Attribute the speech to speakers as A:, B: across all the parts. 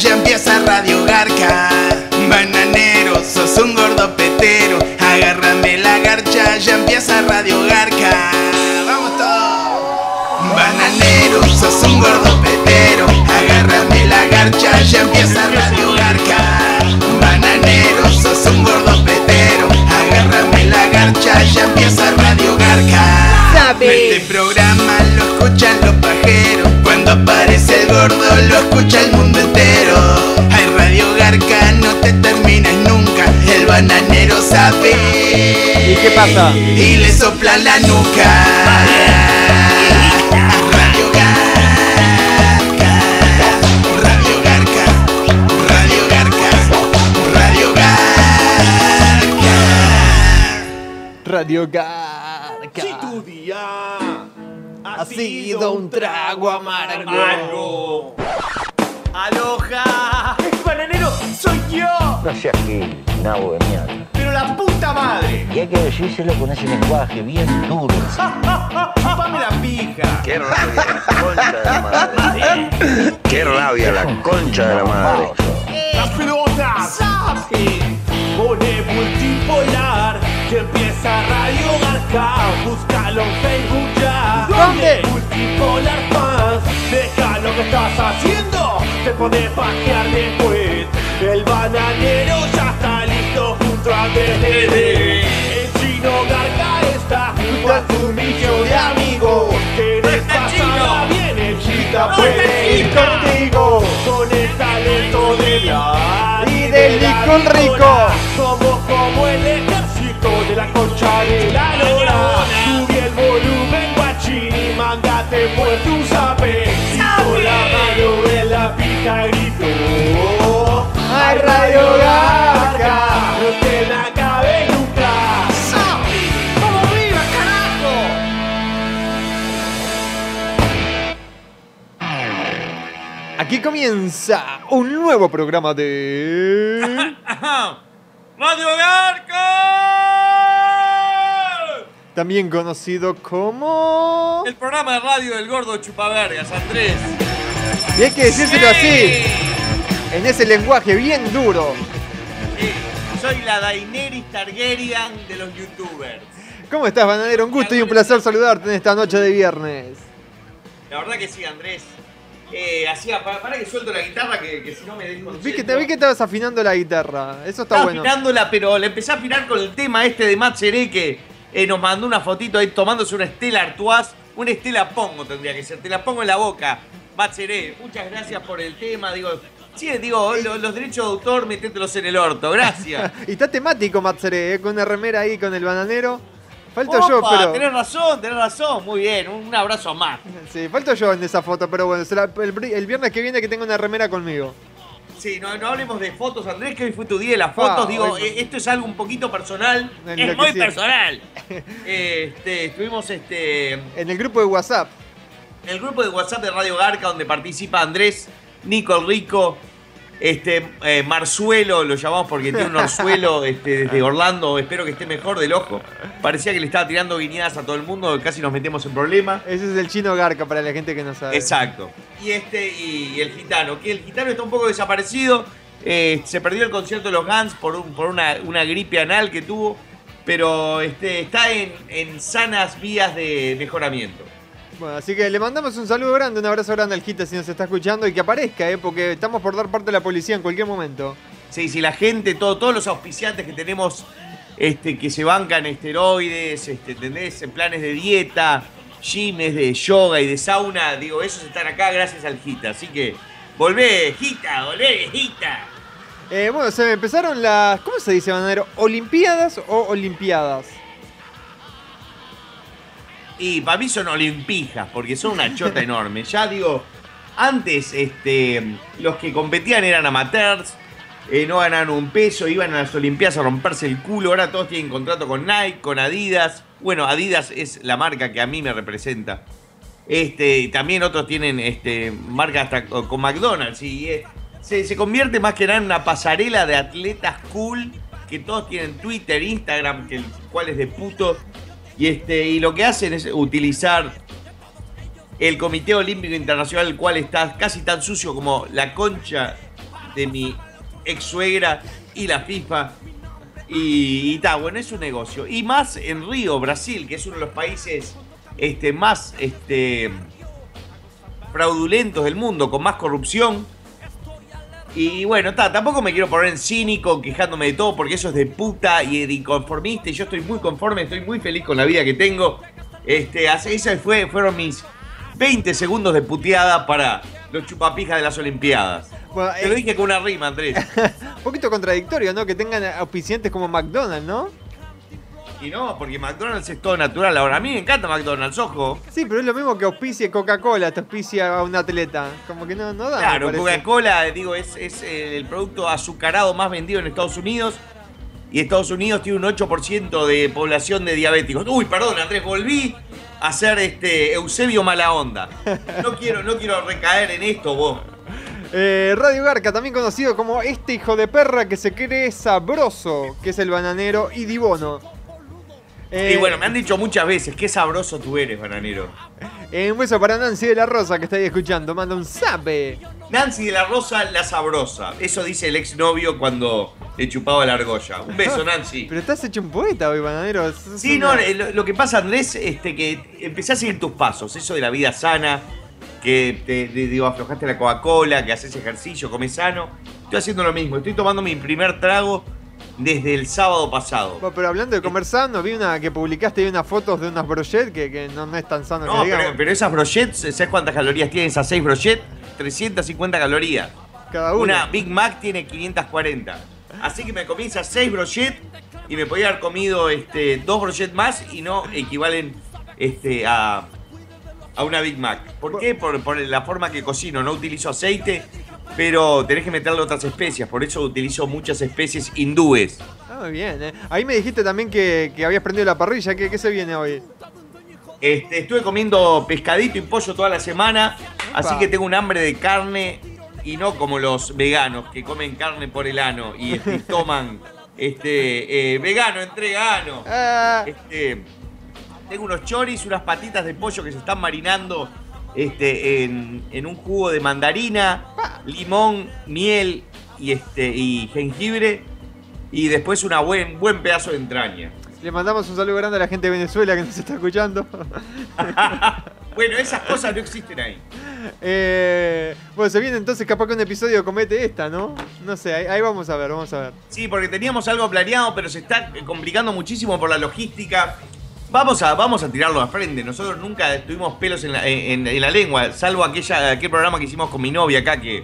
A: ya empieza Radio Garca. Bananero, sos un gordo petero. Agárrame la garcha, ya empieza Radio Garca. Vamos todos. Bananero, sos un gordo petero. Agárrame la garcha, ya empieza Radio Garca. Bananero, sos un gordo petero. Agárrame la garcha, ya empieza Radio Garca. Este programa lo escuchan los pajeros. Cuando aparece el gordo, lo escucha el mundo entero. Bananero sabe.
B: ¿Y qué pasa?
A: Y le soplan la nuca. Radio Garca. Radio Garca. Radio Garca. Radio Garca.
B: Radio Garca.
C: Si tu día
B: Ha sido un trago amargo.
C: ¡Aloja! ¡Bananero, soy yo!
D: No seas gil, nabo de mierda.
C: ¡Pero la puta madre!
D: Y hay que decírselo con ese lenguaje bien duro.
C: ¡Chupame la pija!
D: Qué rabia la concha de la madre. Qué rabia la concha de la madre.
C: ¡Las pelotas! ¡Sape! Pone multipolar que empieza Radio Garca. Búscalo en Facebook ya.
B: ¿Dónde?
C: Multipolar Fans. Deja lo que estás haciendo. Te podés pajear después. El bananero ya está listo junto a DDD. El chino Garca está junto a tu millón de amigos. ¿Querés pasarla bien? El chita puede ir contigo. Con el talento de la
B: Y del licón rico.
C: Somos como el de la lora. Subí el volumen, guachín, y mándate por tu zape. La mano en la pija, gritó.
B: ¡Ay, Radio Garca!
C: No te la cabe nunca. ¡Vamos arriba, carajo!
B: Aquí comienza un nuevo programa de.
E: ¡Radio Garca!
B: También conocido como.
E: El programa de radio del gordo chupavergas, Andrés.
B: Y hay que decírselo así, en ese lenguaje bien duro.
E: Sí, soy la Daenerys Targaryen de los youtubers.
B: ¿Cómo estás, Bananero? Un gusto y un placer saludarte en esta noche de viernes.
E: La verdad que sí, Andrés. Eh, hacía, para, para que suelto la guitarra, que, que si no me dejo
B: Vi que, te, vi que estabas afinando la guitarra. Eso está
E: Estaba
B: bueno.
E: afinándola, pero le empecé a afinar con el tema este de Matt eh, nos mandó una fotito ahí tomándose una Estela Artois. Una Estela Pongo tendría que ser, te la pongo en la boca. Matt Seré, muchas gracias por el tema. Digo, sí, digo, lo- los derechos de autor, metételos en el orto. Gracias.
B: Y está temático, Matsere, ¿eh? con una remera ahí con el bananero. Falto yo, pero.
E: Tenés razón, tenés razón. Muy bien, un abrazo más.
B: Sí, falto yo en esa foto, pero bueno, será el, el viernes que viene que tengo una remera conmigo.
E: Sí, no, no hablemos de fotos, Andrés, que hoy fue tu día de las fotos.
B: Ah,
E: Digo,
B: hoy-
E: eh, esto es algo un poquito personal.
B: En
E: es muy personal. Este, estuvimos este, en
B: En el grupo de WhatsApp.
E: el grupo de WhatsApp de Radio Garca, donde participa Andrés, Nico el Rico, este, eh, Marzuelo, lo llamamos porque tiene un orzuelo este, desde Orlando. Espero que esté mejor del ojo. Parecía que le estaba tirando guiñadas a todo el mundo, casi nos metemos en problemas.
B: Ese es el chino Garca para la gente que no sabe.
E: Exacto. Y este y, el gitano, que el gitano está un poco desaparecido. eh, se perdió el concierto de los Guns por, un- por una, una gripe anal que tuvo. Pero este, está en, en sanas vías de mejoramiento.
B: Bueno, así que le mandamos un saludo grande, un abrazo grande al Gita si nos está escuchando y que aparezca, ¿eh? porque estamos por dar parte de la policía en cualquier momento.
E: Sí, sí, la gente, todo, todos los auspiciantes que tenemos este, que se bancan esteroides, este, ¿entendés? En planes de dieta, gymes de yoga y de sauna, digo, esos están acá gracias al Gita. Así que volvé, Gita, volvé, Gita.
B: Eh, bueno, se empezaron las. ¿Cómo se dice, Bananero? ¿Olimpiadas o Olimpiadas?
E: Y para mí son olimpijas, porque son una chota enorme. Ya digo, antes este, los que competían eran amateurs, eh, no ganaban un peso, iban a las Olimpiadas a romperse el culo, ahora todos tienen contrato con Nike, con Adidas. Bueno, Adidas es la marca que a mí me representa. Este, también otros tienen este, marca hasta co- con McDonald's. Y eh, se, se convierte más que nada en una pasarela de atletas cool que todos tienen Twitter, Instagram, que el cual es de puto. Y, este, y lo que hacen es utilizar el Comité Olímpico Internacional, el cual está casi tan sucio como la concha de mi ex suegra y la FIFA. Y está, bueno, es un negocio. Y más en Río, Brasil, que es uno de los países este, más este, fraudulentos del mundo, con más corrupción. Y bueno, está, tampoco me quiero poner en cínico, quejándome de todo, porque eso es de puta y de inconformista. Y yo estoy muy conforme, estoy muy feliz con la vida que tengo. Este, esas fue, fueron mis 20 segundos de puteada para los chupapijas de las Olimpiadas.
B: Bueno,
E: Te lo
B: eh,
E: dije con una rima, Andrés.
B: un poquito contradictorio, ¿no? Que tengan auspiciantes como McDonald's, ¿no?
E: Y no, porque McDonald's es todo natural. Ahora, a mí me encanta McDonald's, ojo.
B: Sí, pero es lo mismo que auspicie Coca-Cola, te auspicia a un atleta. Como que no, no da.
E: Claro. Coca-Cola, digo, es, es eh, el producto azucarado más vendido en Estados Unidos. Y Estados Unidos tiene un 8% de población de diabéticos. Uy, perdón, Andrés, volví a ser este Eusebio mala onda. No quiero, no quiero recaer en esto, vos.
B: Eh, Radio Garca, también conocido como este hijo de perra que se cree sabroso, que es el bananero y dibono. Eh,
E: y bueno, me han dicho muchas veces, qué sabroso tú eres, bananero.
B: eh, un beso para Nancy de la Rosa que está ahí escuchando. Manda un zape.
E: Nancy de la Rosa, la sabrosa. Eso dice el exnovio cuando le chupaba la argolla. Un beso, Nancy.
B: Pero estás hecho un poeta hoy, bananero.
E: Sí,
B: una-
E: no, eh, lo, lo que pasa, Andrés, este, que empecé a seguir tus pasos, eso de la vida sana, que te, te- digo, aflojaste la Coca-Cola, que haces ejercicio, comes sano. Estoy haciendo lo mismo, estoy tomando mi primer trago desde el sábado pasado.
B: Bueno, pero hablando de comer sano, vi una que publicaste ahí unas fotos de unas brochettes que, que no, no es tan sano
E: No,
B: que digamos.
E: pero, pero esas brochettes, ¿sabes cuántas calorías tienen esas seis brochettes? 350 calorías.
B: Cada una.
E: Una Big Mac tiene 540. Así que me comí esas seis brochettes y me podía haber comido este, dos brochettes más y no equivalen este, a, a una Big Mac. ¿Por qué? Por, por la forma que cocino. No utilizo aceite, pero tenés que meterle otras especias. Por eso utilizo muchas especies hindúes.
B: Ah, muy bien, eh. Ahí me dijiste también que, que habías prendido la parrilla. ¿Qué, qué se viene hoy?
E: Este, estuve comiendo pescadito y pollo toda la semana, así que tengo un hambre de carne y no como los veganos que comen carne por el ano y, y toman este eh, vegano entregano.
B: Ah,
E: Este, tengo unos choris, unas patitas de pollo que se están marinando este, en, en un jugo de mandarina, limón, miel y, este, y jengibre. Y después un buen, buen pedazo de entraña.
B: le mandamos un saludo grande a la gente de Venezuela que nos está escuchando.
E: Bueno, esas cosas no existen ahí.
B: Eh, bueno, se viene entonces capaz que un episodio comete esta, ¿no? No sé, ahí, ahí vamos a ver, vamos a ver.
E: Sí, porque teníamos algo planeado, pero se está complicando muchísimo por la logística. Vamos a, vamos a tirarlo a frente. Nosotros nunca tuvimos pelos en la, en- en la lengua, salvo aquella, aquel programa que hicimos con mi novia acá, que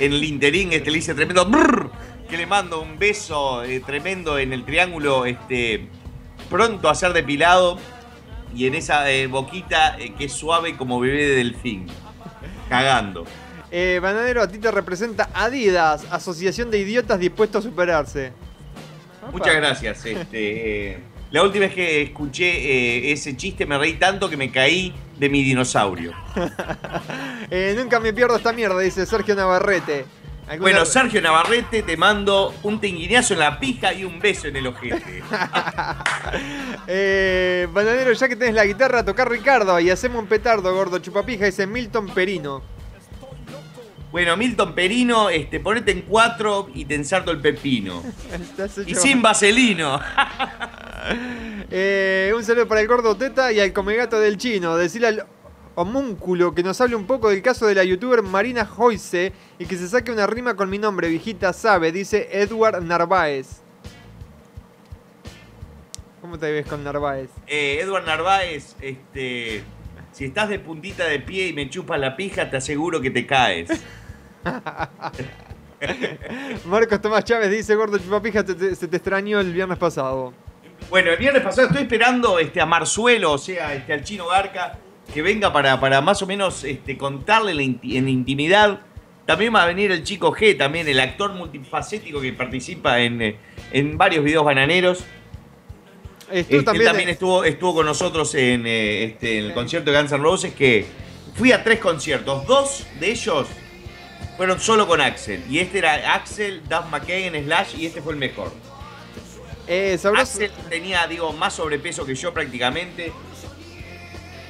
E: en el interín este, le hice tremendo brrr, que le mando un beso eh, tremendo en el triángulo este, pronto a ser depilado y en esa eh, boquita eh, que es suave como bebé de delfín. Cagando.
B: Bananero, a ti te representa Adidas, Asociación de Idiotas Dispuestos a Superarse.
E: Muchas gracias. Este, la última vez que escuché eh, ese chiste me reí tanto que me caí de mi dinosaurio.
B: Eh, nunca me pierdo esta mierda, dice Sergio Navarrete. ¿Alguna-
E: Bueno, Sergio Navarrete, te mando un tinguiñazo en la pija y un beso en el ojete.
B: Eh, Bananero, ya que tenés la guitarra, tocar Ricardo y hacemos un petardo, gordo chupapija, dice Milton Perino.
E: Bueno, Milton Perino, este, ponete en cuatro y te ensarto el pepino. Y sin vaselino.
B: Eh, un saludo para el gordo Teta y al comegato del chino. Decirle al homúnculo que nos hable un poco del caso de la youtuber Marina Joyce y que se saque una rima con mi nombre, viejita sabe, dice Edward Narváez. ¿Cómo te ves con Narváez?
E: Eh, Edward Narváez, este, si estás de puntita de pie y me chupas la pija, te aseguro que te caes.
B: Marcos Tomás Chávez dice, gordo chupapija, te- te- se te extrañó el viernes pasado.
E: Bueno, el viernes pasado estoy esperando este, a Marzuelo, o sea, este, al chino Garca, que venga para, para más o menos este, contarle la inti- en intimidad. También va a venir el chico G, también el actor multifacético que participa en, eh, en varios videos bananeros.
B: Estuvo
E: Este, él
B: también,
E: también estuvo, estuvo con nosotros en, eh, este, en el concierto de Guns N' Roses, que fui a tres conciertos. Dos de ellos fueron solo con Axel. Y este era Axel, Duff McKagan, Slash, y este fue el mejor.
B: Eh,
E: Axel tenía, digo, más sobrepeso que yo prácticamente.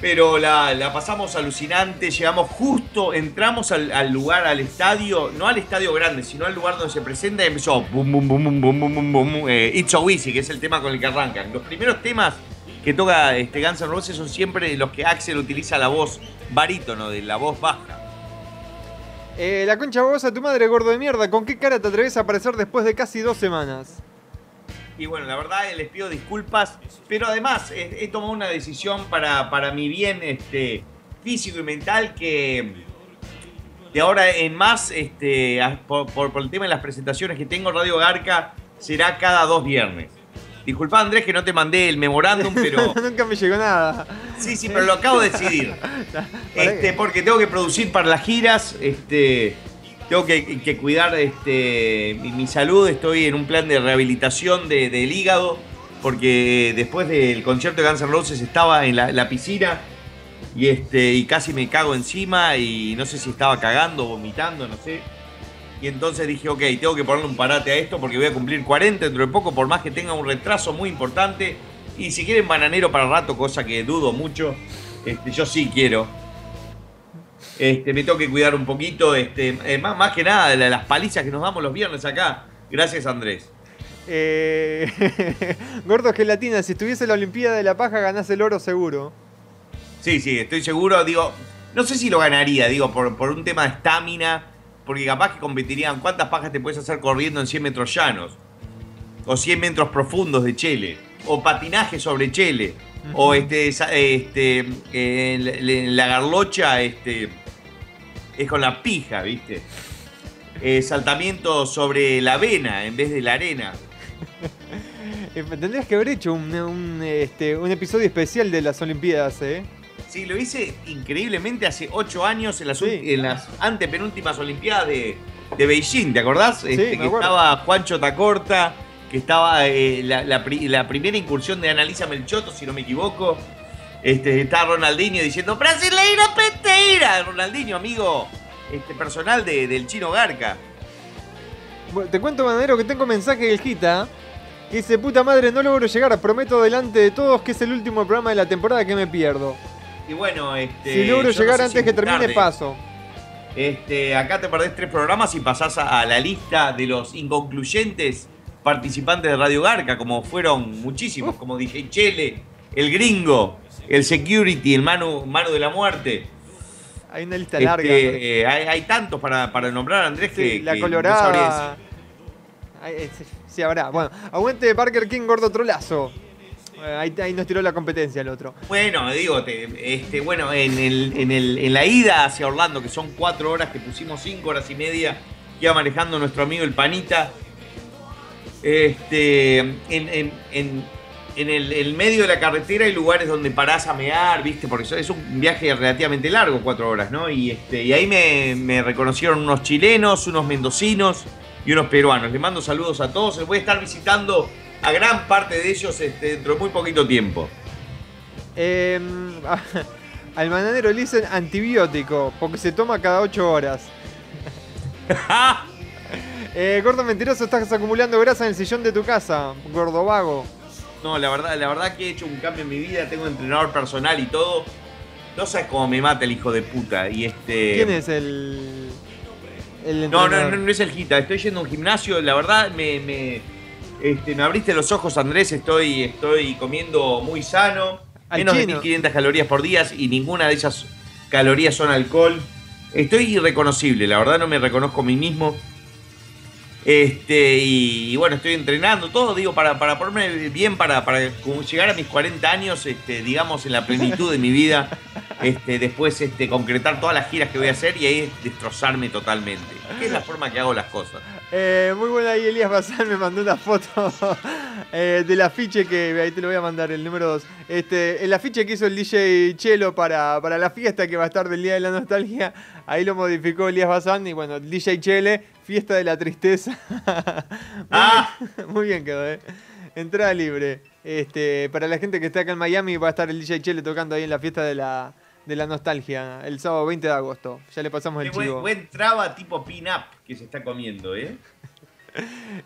E: Pero la, la pasamos alucinante, llegamos justo, entramos al, lugar, al estadio, no al estadio grande, sino al lugar donde se presenta y empezó boom, boom, boom, boom, boom, boom, boom, eh, It's So Easy, que es el tema con el que arrancan. Los primeros temas que toca este Guns N' Roses son siempre los que Axel utiliza la voz barítono, de la voz baja.
B: Eh, la concha babosa, tu madre gordo de mierda, ¿con qué cara te atreves a aparecer después de casi dos semanas?
E: Y bueno, la verdad les pido disculpas, pero además he, he tomado una decisión para, para mi bien este, físico y mental que de ahora en más, este, por, por- por el tema de las presentaciones que tengo, Radio Garca será cada dos viernes. Disculpa Andrés que no te mandé el memorándum, pero
B: Nunca me llegó nada.
E: sí, sí, pero lo acabo de decidir. Este, porque tengo que producir para las giras, este, tengo que, cuidar este, mi, salud, estoy en un plan de rehabilitación de- del hígado, porque después del concierto de Guns N' Roses estaba en la, la piscina y, este, y casi me cago encima y no sé si estaba cagando, vomitando, no sé. Y entonces dije, ok, tengo que ponerle un parate a esto porque voy a cumplir 40 dentro de poco, por más que tenga un retraso muy importante. Y si quieren bananero para rato, cosa que dudo mucho, este, yo sí quiero. Este, me tengo que cuidar un poquito, este, eh, más, más que nada, de la- las palizas que nos damos los viernes acá. Gracias, Andrés.
B: Eh, gordo gelatina, si estuviese la Olimpiada de la Paja ganás el oro seguro.
E: Sí, sí, estoy seguro. Digo, no sé si lo ganaría, digo, por, por un tema de estamina, porque capaz que competirían cuántas pajas te puedes hacer corriendo en 100 metros llanos, o 100 metros profundos de chele, o patinaje sobre chele, o este, sa- este, en la garlocha, este, es con la pija, ¿viste? Eh, saltamiento sobre la avena en vez de la arena.
B: Eh, tendrías que haber hecho un, un, este, un episodio especial de las Olimpiadas, ¿eh?
E: Sí, lo hice increíblemente hace ocho años en las,
B: Sí.
E: en las antepenúltimas Olimpiadas de, de Beijing, ¿te acordás? Este, que estaba Juancho Tacorta, que estaba eh, la, la pri- la primera incursión de Analisa Melchoto, si no me equivoco. Este, está Ronaldinho diciendo ¡Brasileira peteira! Ronaldinho, amigo este, personal de- del chino Garca.
B: Bueno, te cuento, Banadero, que tengo mensaje del Gita. Que dice, puta madre, no logro llegar. Prometo delante de todos que es el último programa de la temporada que me pierdo.
E: Y bueno, este.
B: si logro
E: no
B: llegar
E: sé
B: antes
E: si
B: que termine,
E: tarde.
B: paso.
E: Este, acá te perdés tres programas y pasás a, a la lista de los inconcluyentes participantes de Radio Garca, como fueron muchísimos, como DJ Chele, el gringo, el security, el mano, mano de la muerte.
B: Hay una lista
E: Este,
B: larga.
E: eh, hay, hay tantos para, para nombrar, Andrés,
B: Sí,
E: que,
B: la
E: que
B: colorada. Ay, eh, sí, sí, habrá. Bueno, aguante Parker King, gordo trolazo. Eh, ahí, ahí nos tiró la competencia el otro.
E: Bueno, digo, te- este, bueno, en, el, en, el, en la ida hacia Orlando, que son cuatro horas, que pusimos cinco horas y media, que iba manejando nuestro amigo el Panita. Este, en, en- en- el, el medio de la carretera hay lugares donde parás a mear, ¿viste? Porque es un viaje relativamente largo, cuatro horas, ¿no? Y, este, y ahí me, me reconocieron unos chilenos, unos mendocinos y unos peruanos. Les mando saludos a todos. Les voy a estar visitando a gran parte de ellos este, dentro de muy poquito tiempo.
B: Eh, al bananero le dicen antibiótico, porque se toma cada 8 horas. Eh, gordo mentiroso, estás acumulando grasa en el sillón de tu casa, gordo vago.
E: No, la verdad, la verdad que he hecho un cambio en mi vida, tengo entrenador personal y todo. No sabes cómo me mata el hijo de puta. Y este.
B: ¿Quién es el. el
E: No, no, no, no es el Gita, estoy yendo a un gimnasio, la verdad me, me, este, me abriste los ojos Andrés, estoy, estoy comiendo muy sano,
B: Al
E: menos de
B: chino.
E: 1500 calorías por día y ninguna de esas calorías son alcohol. Estoy irreconocible, la verdad no me reconozco a mí mismo. Este, y, bueno, estoy entrenando todo, digo, para, para ponerme bien, para, para llegar a mis 40 años, este, digamos, en la plenitud de mi vida. Este, después este, concretar todas las giras que voy a hacer y ahí destrozarme totalmente. Es la forma que hago las cosas.
B: Eh, muy buena ahí, Elías Bazán me mandó una foto eh, del afiche que ahí te lo voy a mandar, el número 2. Este, el afiche que hizo el DJ Chelo para, para la fiesta que va a estar del Día de la Nostalgia. Ahí lo modificó Elías Bazán y bueno, DJ Chele, fiesta de la tristeza. muy,
E: Ah.
B: bien, muy bien quedó, eh. Entrada libre. Este, para la gente que está acá en Miami va a estar el DJ Chele tocando ahí en la fiesta de la, de la nostalgia el sábado 20 de agosto. Ya le pasamos el
E: buen,
B: chivo.
E: buen traba tipo pin-up que se está comiendo, ¿eh?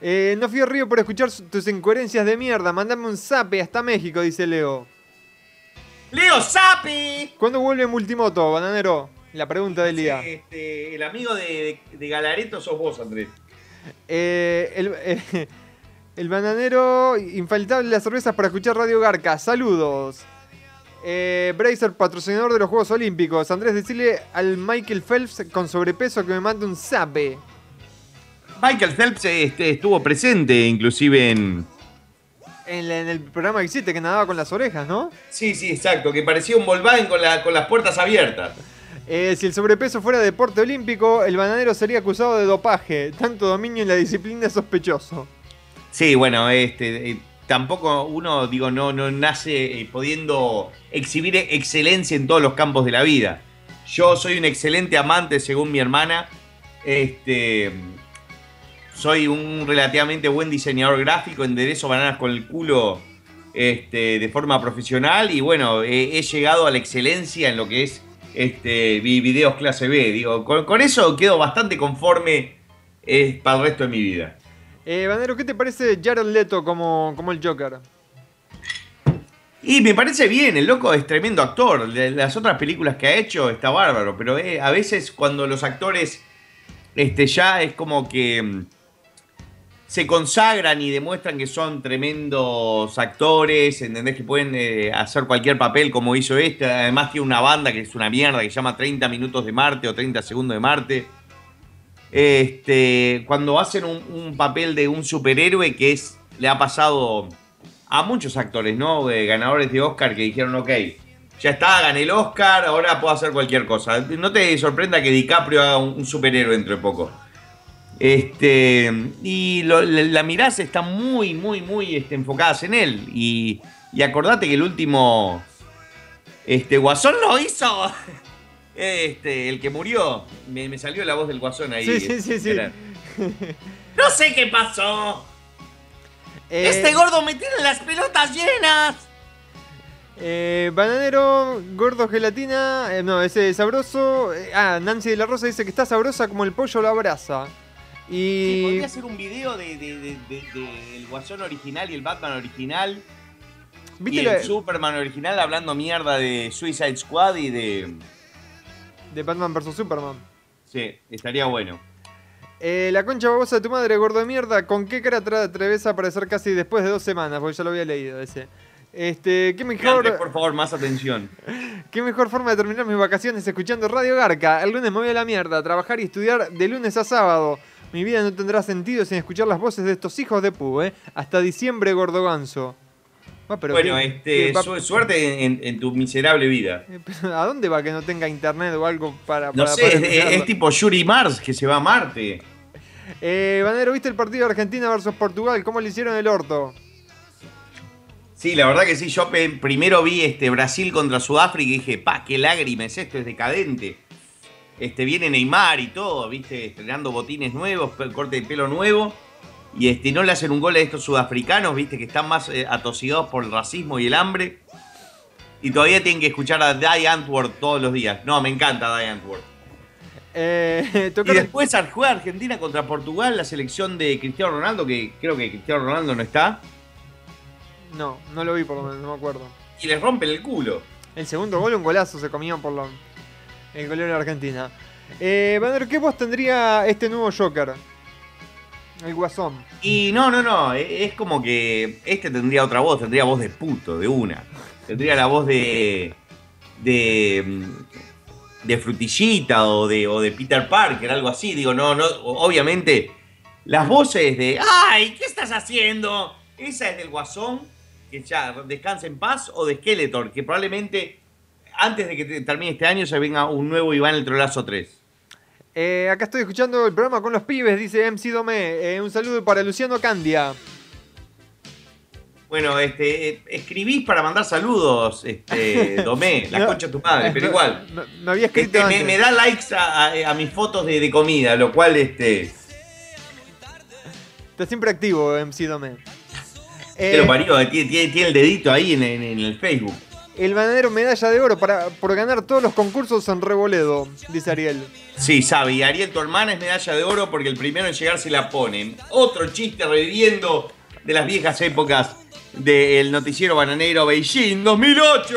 B: Eh, no fui a Río por escuchar tus incoherencias de mierda. Mandame un zape hasta México, dice Leo.
E: ¡Leo Sapi!
B: ¿Cuándo vuelve Multimoto, bananero? La pregunta del día.
E: Este, el amigo de, de, de Galareto sos vos, Andrés.
B: Eh, el, eh, el bananero, infaltable las cervezas para escuchar Radio Garca. Saludos. Eh, Bracer, patrocinador de los Juegos Olímpicos. Andrés, decirle al Michael Phelps con sobrepeso que me mande un zape.
E: Michael Phelps este, estuvo presente inclusive en...
B: En, la- en el programa que hiciste, que nadaba con las orejas, ¿no?
E: Sí, sí, exacto, que parecía un Volkswagen con, la- con las puertas abiertas.
B: Eh, si el sobrepeso fuera deporte olímpico, el bananero sería acusado de dopaje. Tanto dominio en la disciplina es sospechoso.
E: Sí, bueno, este, eh, tampoco uno, digo, no, no nace eh, pudiendo exhibir excelencia en todos los campos de la vida. Yo soy un excelente amante, según mi hermana. Este, soy un relativamente buen diseñador gráfico, enderezo bananas con el culo este, de forma profesional y bueno, he, he llegado a la excelencia en lo que es este, vi- videos clase B. Digo, con, con eso quedo bastante conforme eh, para el resto de mi vida.
B: Eh, bananero, ¿qué te parece Jared Leto como, como el Joker?
E: Y me parece bien, el loco es tremendo actor. De las otras películas que ha hecho está bárbaro, pero eh, a veces cuando los actores este, ya es como que mm, se consagran y demuestran que son tremendos actores, ¿entendés? Que pueden eh, hacer cualquier papel como hizo este. Además tiene una banda que es una mierda, que se llama 30 minutos de Marte o 30 segundos de Marte. Este, cuando hacen un, papel de un superhéroe que es le ha pasado a muchos actores, ¿no? Eh, ganadores de Oscar que dijeron, ok, ya está, gané el Oscar, ahora puedo hacer cualquier cosa. No te sorprenda que DiCaprio haga un, un superhéroe dentro de poco. Este, y lo- la, la mirás está muy, muy, muy este, enfocadas en él. Y, y acordate que el último este, Guasón lo hizo. Este, el que murió. Me, me salió la voz del Guasón ahí.
B: Sí, sí, sí,
E: No sé qué pasó.
B: Eh,
E: Este gordo me tiene las pelotas llenas.
B: eh, bananero, gordo gelatina. eh, no, ese sabroso. eh, ah, Nancy de la Rosa dice que está sabrosa como el pollo lo abraza.
E: Sí,
B: Y.
E: podría hacer un video de, de- de- de- de el Guasón original y el Batman original.
B: ¿Viste
E: y el Superman original hablando mierda de Suicide Squad y de.
B: de Batman vs Superman?
E: Sí, estaría bueno.
B: Eh, la concha babosa de tu madre, gordo de mierda. ¿Con qué cara te atreves a aparecer casi después de dos semanas? Porque ya lo había leído ese. Este, qué mejor,
E: por favor, más atención.
B: qué mejor forma de terminar mis vacaciones escuchando Radio Garca. El lunes me voy a la mierda, a trabajar y estudiar de lunes a sábado. Mi vida no tendrá sentido sin escuchar las voces de estos hijos de pu, ¿eh? Hasta diciembre, gordo ganso. Ah, pero
E: bueno, este,
B: qué va-
E: su- suerte en, en tu miserable vida.
B: Eh, ¿A dónde va que no tenga internet o algo para,
E: No
B: para
E: sé,
B: poder
E: es, tipo Yuri Mars que se va a Marte.
B: Eh, Banero, ¿viste el partido de Argentina versus Portugal? ¿Cómo le hicieron el orto?
E: Sí, la verdad que sí. Yo primero vi este Brasil contra Sudáfrica y dije, pa, qué lágrimas, esto es decadente. Este, viene Neymar y todo, viste, estrenando botines nuevos, corte de pelo nuevo. Y este, no le hacen un gol a estos sudafricanos, viste, que están más eh, atosigados por el racismo y el hambre. Y todavía tienen que escuchar a Die Antwoord todos los días. No, me encanta Die Antwoord.
B: Eh,
E: Y después juega Argentina contra Portugal, la selección de Cristiano Ronaldo, que creo que Cristiano Ronaldo no está,
B: No, no lo vi por lo menos, no me acuerdo.
E: y les rompen el culo.
B: El segundo gol, un golazo, se comían por lo, el golero de Argentina. Eh, Banero, ¿qué voz tendría este nuevo Joker? El Guasón.
E: Y no, no, no, e- es como que este tendría otra voz, tendría voz de puto, de una. Tendría la voz de. de. de frutillita o de, o de Peter Parker, algo así. Digo, no, no, obviamente las voces de ¡Ay! ¿Qué estás haciendo? Esa es del Guasón, que ya descansa en paz, o de Skeletor, que probablemente antes de que te- termine este año se venga un nuevo Iván el Trolazo 3.
B: Eh, acá estoy escuchando el programa con los pibes, dice MC Domé. Eh, un saludo para Luciano Candia.
E: Bueno, este, eh, escribís para mandar saludos, este, Domé, la
B: No,
E: concha de tu madre, pero igual.
B: Me, me había escrito
E: Este, me,
B: antes.
E: me da likes a, a- a mis fotos de, de comida, lo cual, este,
B: Está siempre activo MC Domé.
E: lo parió, tiene, tiene- tiene el dedito ahí en, en- en el Facebook.
B: El bananero medalla de oro para, por ganar todos los concursos en Revoledo, dice Ariel.
E: Sí, sabe, y Ariel, tu hermana es medalla de oro porque el primero en llegar se la ponen. Otro chiste reviviendo de las viejas épocas del noticiero bananero Beijing 2008.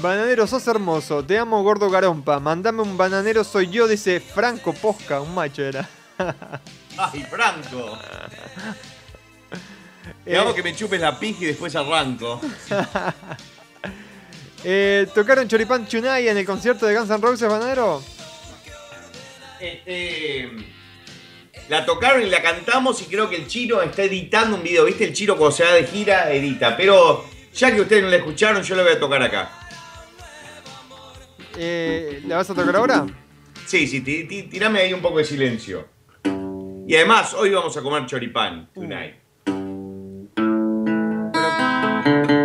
B: Bananero, sos hermoso. Te amo, gordo garompa. Mandame un bananero, soy yo, dice Franco Posca, un macho era.
E: Ay, Franco. Te
B: Eh,
E: hago que me chupes la pija y después arranco.
B: eh, ¿Tocaron Choripán Chunay en el concierto de Guns N' Roses, bananero?
E: Este, la tocaron y la cantamos y creo que el chino está editando un video. ¿Viste? El chino cuando se va de gira edita. Pero ya que ustedes no la escucharon, yo la voy a tocar acá.
B: Eh, ¿La vas a tocar ahora?
E: Sí, sí, ti- ti- tirame ahí un poco de silencio. Y además, hoy vamos a comer choripán tonight. Para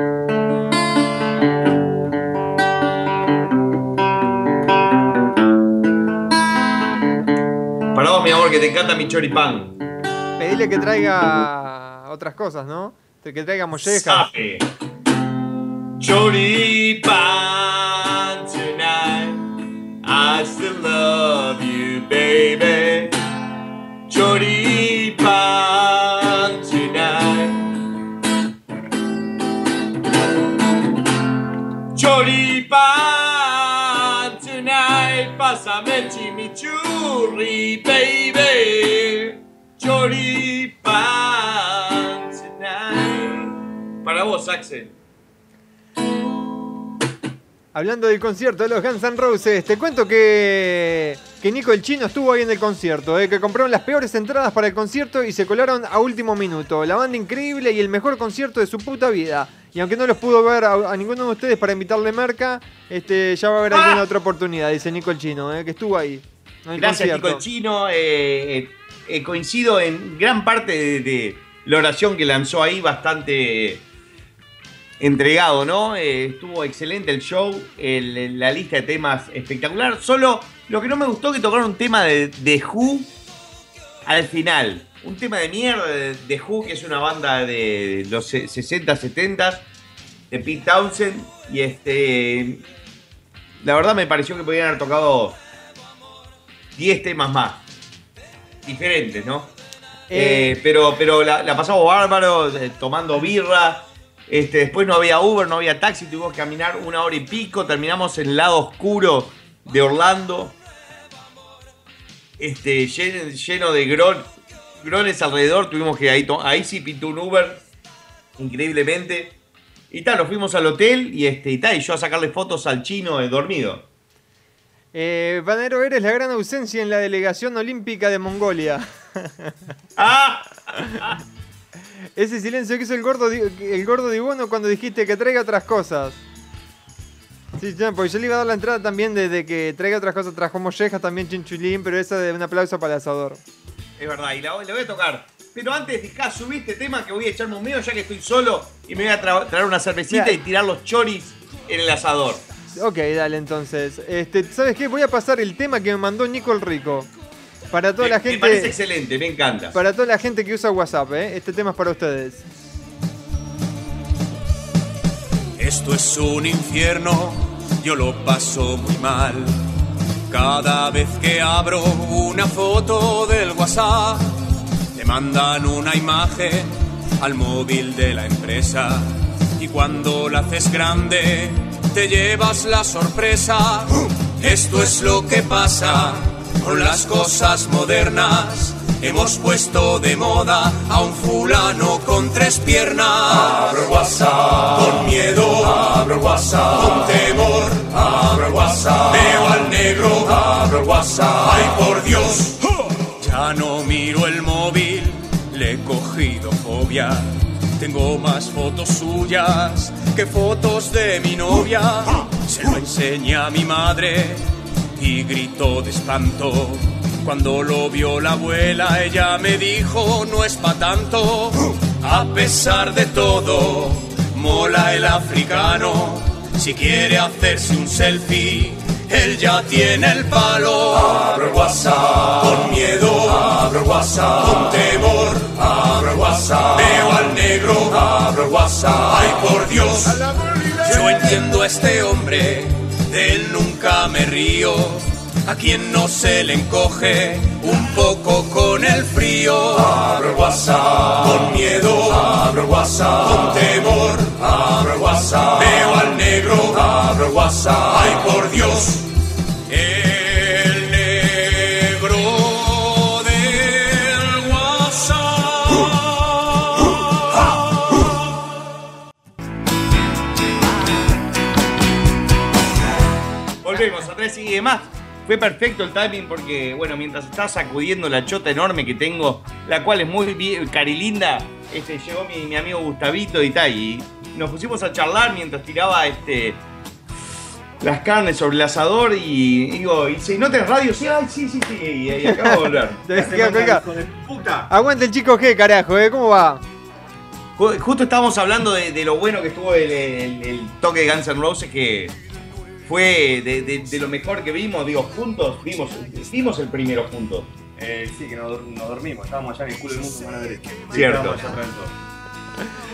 E: mi amor, que te encanta mi choripán.
B: Pedile que traiga otras cosas, ¿no? Que traiga mollejas.
E: Sabe. Choripán tonight. I chimichurri, baby. Choripán tonight. Para vos, Axel.
B: Hablando del concierto de los Guns N' Roses, te cuento que, que Nico el Chino estuvo ahí en el concierto, eh, que compraron las peores entradas para el concierto y se colaron a último minuto. La banda increíble y el mejor concierto de su puta vida. Y aunque no los pudo ver a, a ninguno de ustedes para invitarle merca, este, ya va a haber
E: ¡Ah!
B: alguna otra oportunidad, dice Nico el Chino, eh, que estuvo ahí.
E: Gracias, el Chino. Eh, eh, eh, coincido en gran parte de, de la oración que lanzó ahí, bastante entregado, ¿no? Estuvo excelente el show, el- la lista de temas espectacular. Solo lo que no me gustó que tocaron un tema de, de Who al final. Un tema de mierda de, de Who, que es una banda de los se- 60, 70 de Pete Townsend. Y este. La verdad me pareció que podían haber tocado 10 temas más. Diferentes, ¿no?
B: Eh,
E: Eh, pero pero la, la pasamos bárbaro, eh, tomando birra. Este, después no había Uber, no había taxi, tuvimos que caminar una hora y pico. Terminamos en el lado oscuro de Orlando. Este, lleno, lleno de gron- grones alrededor. Tuvimos que ahí, ahí sí pintó un Uber. Increíblemente. Y tal, nos fuimos al hotel y este, y tal, y yo a sacarle fotos al chino dormido.
B: Eh, Banero, eres la gran ausencia en la delegación olímpica de Mongolia.
E: ¡Ah!
B: Ese silencio que hizo el gordo, el gordo Dibono cuando dijiste que traiga otras cosas. Sí, porque yo le iba a dar la entrada también de, de que traiga otras cosas. Trajo mollejas también chinchulín, pero esa de un aplauso para el asador.
E: Es verdad, y la, la voy a tocar. Pero antes, dejá, subí este tema que voy a echarme un medio ya que estoy solo y me voy a tra- traer una cervecita
B: Mira.
E: y tirar los choris en el asador.
B: Ok, dale entonces. Este, ¿Sabes qué? Voy a pasar el tema que me mandó Nico el Rico. Para toda
E: me,
B: la
E: me parece
B: gente.
E: excelente, me encanta.
B: Para toda la gente que usa WhatsApp, ¿eh? Este tema es para ustedes.
F: Esto es un infierno, yo lo paso muy mal. Cada vez que abro una foto del WhatsApp, te mandan una imagen al móvil de la empresa. Y cuando la haces grande, te llevas la sorpresa. Esto es lo que pasa con las cosas modernas. Hemos puesto de moda a un fulano con tres piernas. Abro WhatsApp con miedo. Abro WhatsApp con temor. Abro WhatsApp. Veo al negro. Abro WhatsApp. Ay, por Dios. Ya Ya no miro el móvil, le he cogido fobia. Tengo más fotos suyas que fotos de mi novia. Se lo enseñé a mi madre y gritó de espanto. Cuando lo vio la abuela, ella me dijo, no es pa' tanto. A pesar de todo, mola el africano. Si quiere hacerse un selfie, él ya tiene el palo. Abro WhatsApp con miedo, abro el WhatsApp con temor, abro el WhatsApp. Veo al negro, abro el WhatsApp. Ay, por Dios, yo entiendo a este hombre, de él nunca me río. A quien no se le encoge un poco con el frío. Abro el WhatsApp con miedo, abro el WhatsApp con temor, abro el WhatsApp. Veo al negro, abro el WhatsApp. Ay, por Dios. El negro del WhatsApp.
E: Volvemos, Andrés, y demás. Fue perfecto el timing porque, bueno, mientras estaba sacudiendo la chota enorme que tengo, la cual es muy bien, carilinda, este, llegó mi, mi amigo Gustavito y tal, y nos pusimos a charlar mientras tiraba este las carnes sobre el asador y digo, y dice, ¿no tenés radio? Sí, ay, sí, sí, sí, y, y acabo de volver. De puta.
B: Aguante el chico G, carajo, ¿eh? ¿Cómo va?
E: Ju- Justo estábamos hablando de, de lo bueno que estuvo el, el- el toque de Guns N' Roses, que fue de, de- de lo mejor que vimos, digo, juntos, vimos, vimos el primero juntos.
G: Eh, sí, que no, dur- no dormimos, estábamos allá en el culo del mundo, mano derecha.
E: Cierto.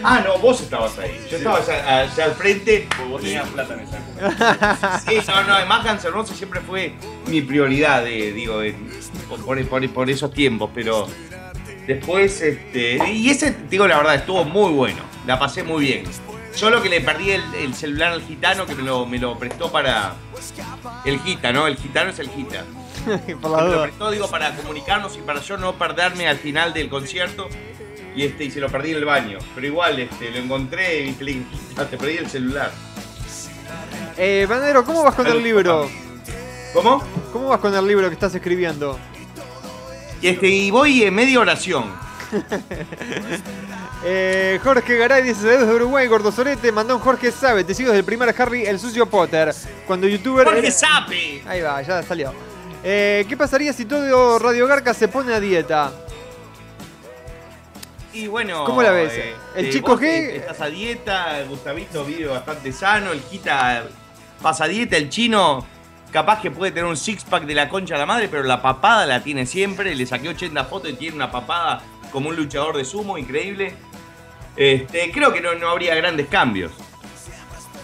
E: Ah, no, vos estabas ahí. Yo
G: Sí.
E: estaba allá, allá al frente.
G: Vos tenías plata en esa época.
E: Sí, no, no, además Guns N' Roses siempre fue mi prioridad, de, digo, en- por, por- por esos tiempos, pero después, este, y ese, digo la verdad, estuvo muy bueno, la pasé muy bien. Solo que le perdí el, el celular al gitano que me lo, me lo prestó para... El gita, ¿no? El gitano es el gita.
B: Por la
E: Me lo prestó, digo, para comunicarnos y para yo no perderme al final del concierto. Y este, y se lo perdí en el baño. Pero igual, este, lo encontré y le dije, "Ah, te perdí el celular.
B: Eh, Bandero, ¿cómo vas con el libro?
E: ¿Cómo?
B: ¿Cómo vas con el libro que estás escribiendo?
E: Y este, y voy en media oración.
B: Eh, Jorge Garay dice, saludos de Uruguay, Gordo Sorete, mandó un Jorge Sabe, te sigo desde el primer Harry, el sucio Potter. Cuando youtuber...
E: ¡Jorge
B: era-
E: Sape!
B: Ahí va, ya salió. Eh, ¿Qué pasaría si todo Radio Garca se pone a dieta?
E: Y bueno.
B: ¿Cómo la ves?
E: eh,
B: El chico G-
E: Estás a dieta, Gustavito vive bastante sano, el Quita pasa a dieta, el chino capaz que puede tener un six pack de la concha de la madre, pero la papada la tiene siempre. Le saqué 80 fotos y tiene una papada como un luchador de sumo, increíble. Este, creo que no, no habría grandes cambios.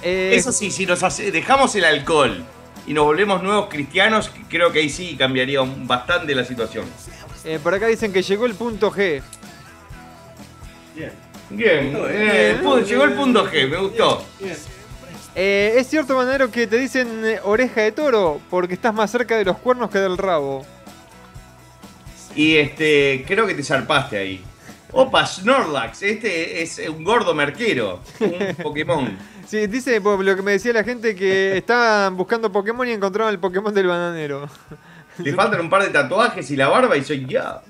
B: Eh,
E: Eso sí, si nos hace- dejamos el alcohol y nos volvemos nuevos cristianos, creo que ahí sí cambiaría bastante la situación.
B: eh, por acá dicen que llegó el punto G.
G: Bien.
E: Bien, eh, llegó el punto G, me gustó.
B: Eh, ¿Es cierto, Bandero, que te dicen oreja de toro? Porque estás más cerca de los cuernos que del rabo.
E: Y este, creo que te zarpaste ahí. Opa, Snorlax, este es un gordo merquero, un Pokémon.
B: Sí, dice por lo que me decía la gente que estaban buscando Pokémon y encontraron el Pokémon del bananero.
E: Le faltan un par de tatuajes y la barba y soy ya.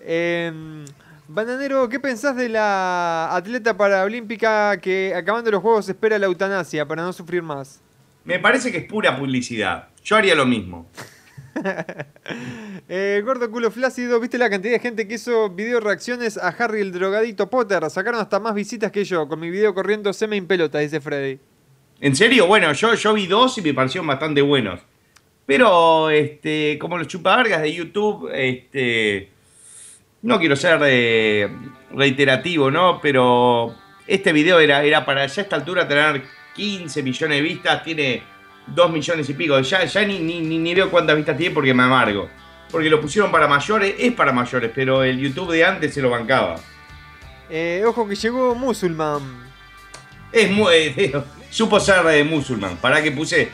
B: Eh, bananero, ¿qué pensás de la atleta paraolímpica que acabando los juegos espera la eutanasia para no sufrir más?
E: Me parece que es pura publicidad. Yo haría lo mismo.
B: Eh, gordo culo flácido, ¿viste la cantidad de gente que hizo video reacciones a Harry el drogadito Potter? Sacaron hasta más visitas que yo, con mi video corriendo seme en pelota, dice Freddy.
E: En serio, bueno, yo, yo vi dos y me parecieron bastante buenos. Pero, este, como los chupavargas de YouTube, este. No quiero ser eh, reiterativo, ¿no? Pero este video era, era para ya a esta altura tener 15 millones de vistas, tiene 2 millones y pico. Ya, ya ni, ni, ni, veo cuántas vistas tiene porque me amargo. Porque lo pusieron para mayores, es para mayores, pero el YouTube de antes se lo bancaba.
B: Eh, ojo que llegó Musulman.
E: Es muy. eh, supo ser eh, musulmán. Para que puse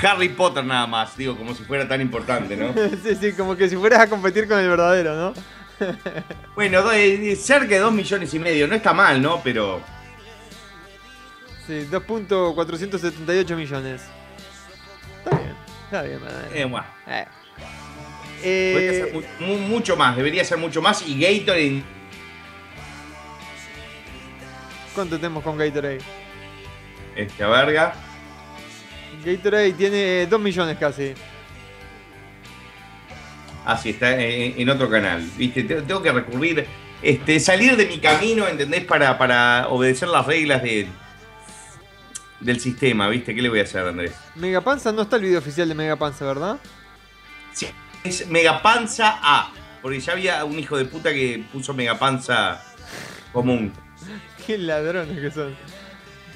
E: Harry Potter nada más, digo, como si fuera tan importante, ¿no?
B: sí, sí, como que si fueras a competir con el verdadero, ¿no?
E: Bueno, cerca de 2 millones y medio, no está mal, ¿no? Pero.
B: Sí, 2.478 millones. Está bien.
E: Eh, bueno.
B: Eh. Eh,
E: Podría ser mu- mu- mucho más, debería ser mucho más. Y Gatorade,
B: ¿Cuánto tenemos con Gatorade?
E: esta verga.
B: Gatorade tiene 2 millones casi.
E: Así está en, en otro canal. ¿Viste? Te- Tengo que recurrir, este, salir de mi camino, ¿entendés? Para, para obedecer las reglas de, del sistema, ¿viste? ¿Qué le voy a hacer, Andrés?
B: Megapanza no está el video oficial de Megapanza, ¿verdad?
E: Sí, es Megapanza A. Porque ya había un hijo de puta que puso Megapanza común.
B: Qué ladrones que son.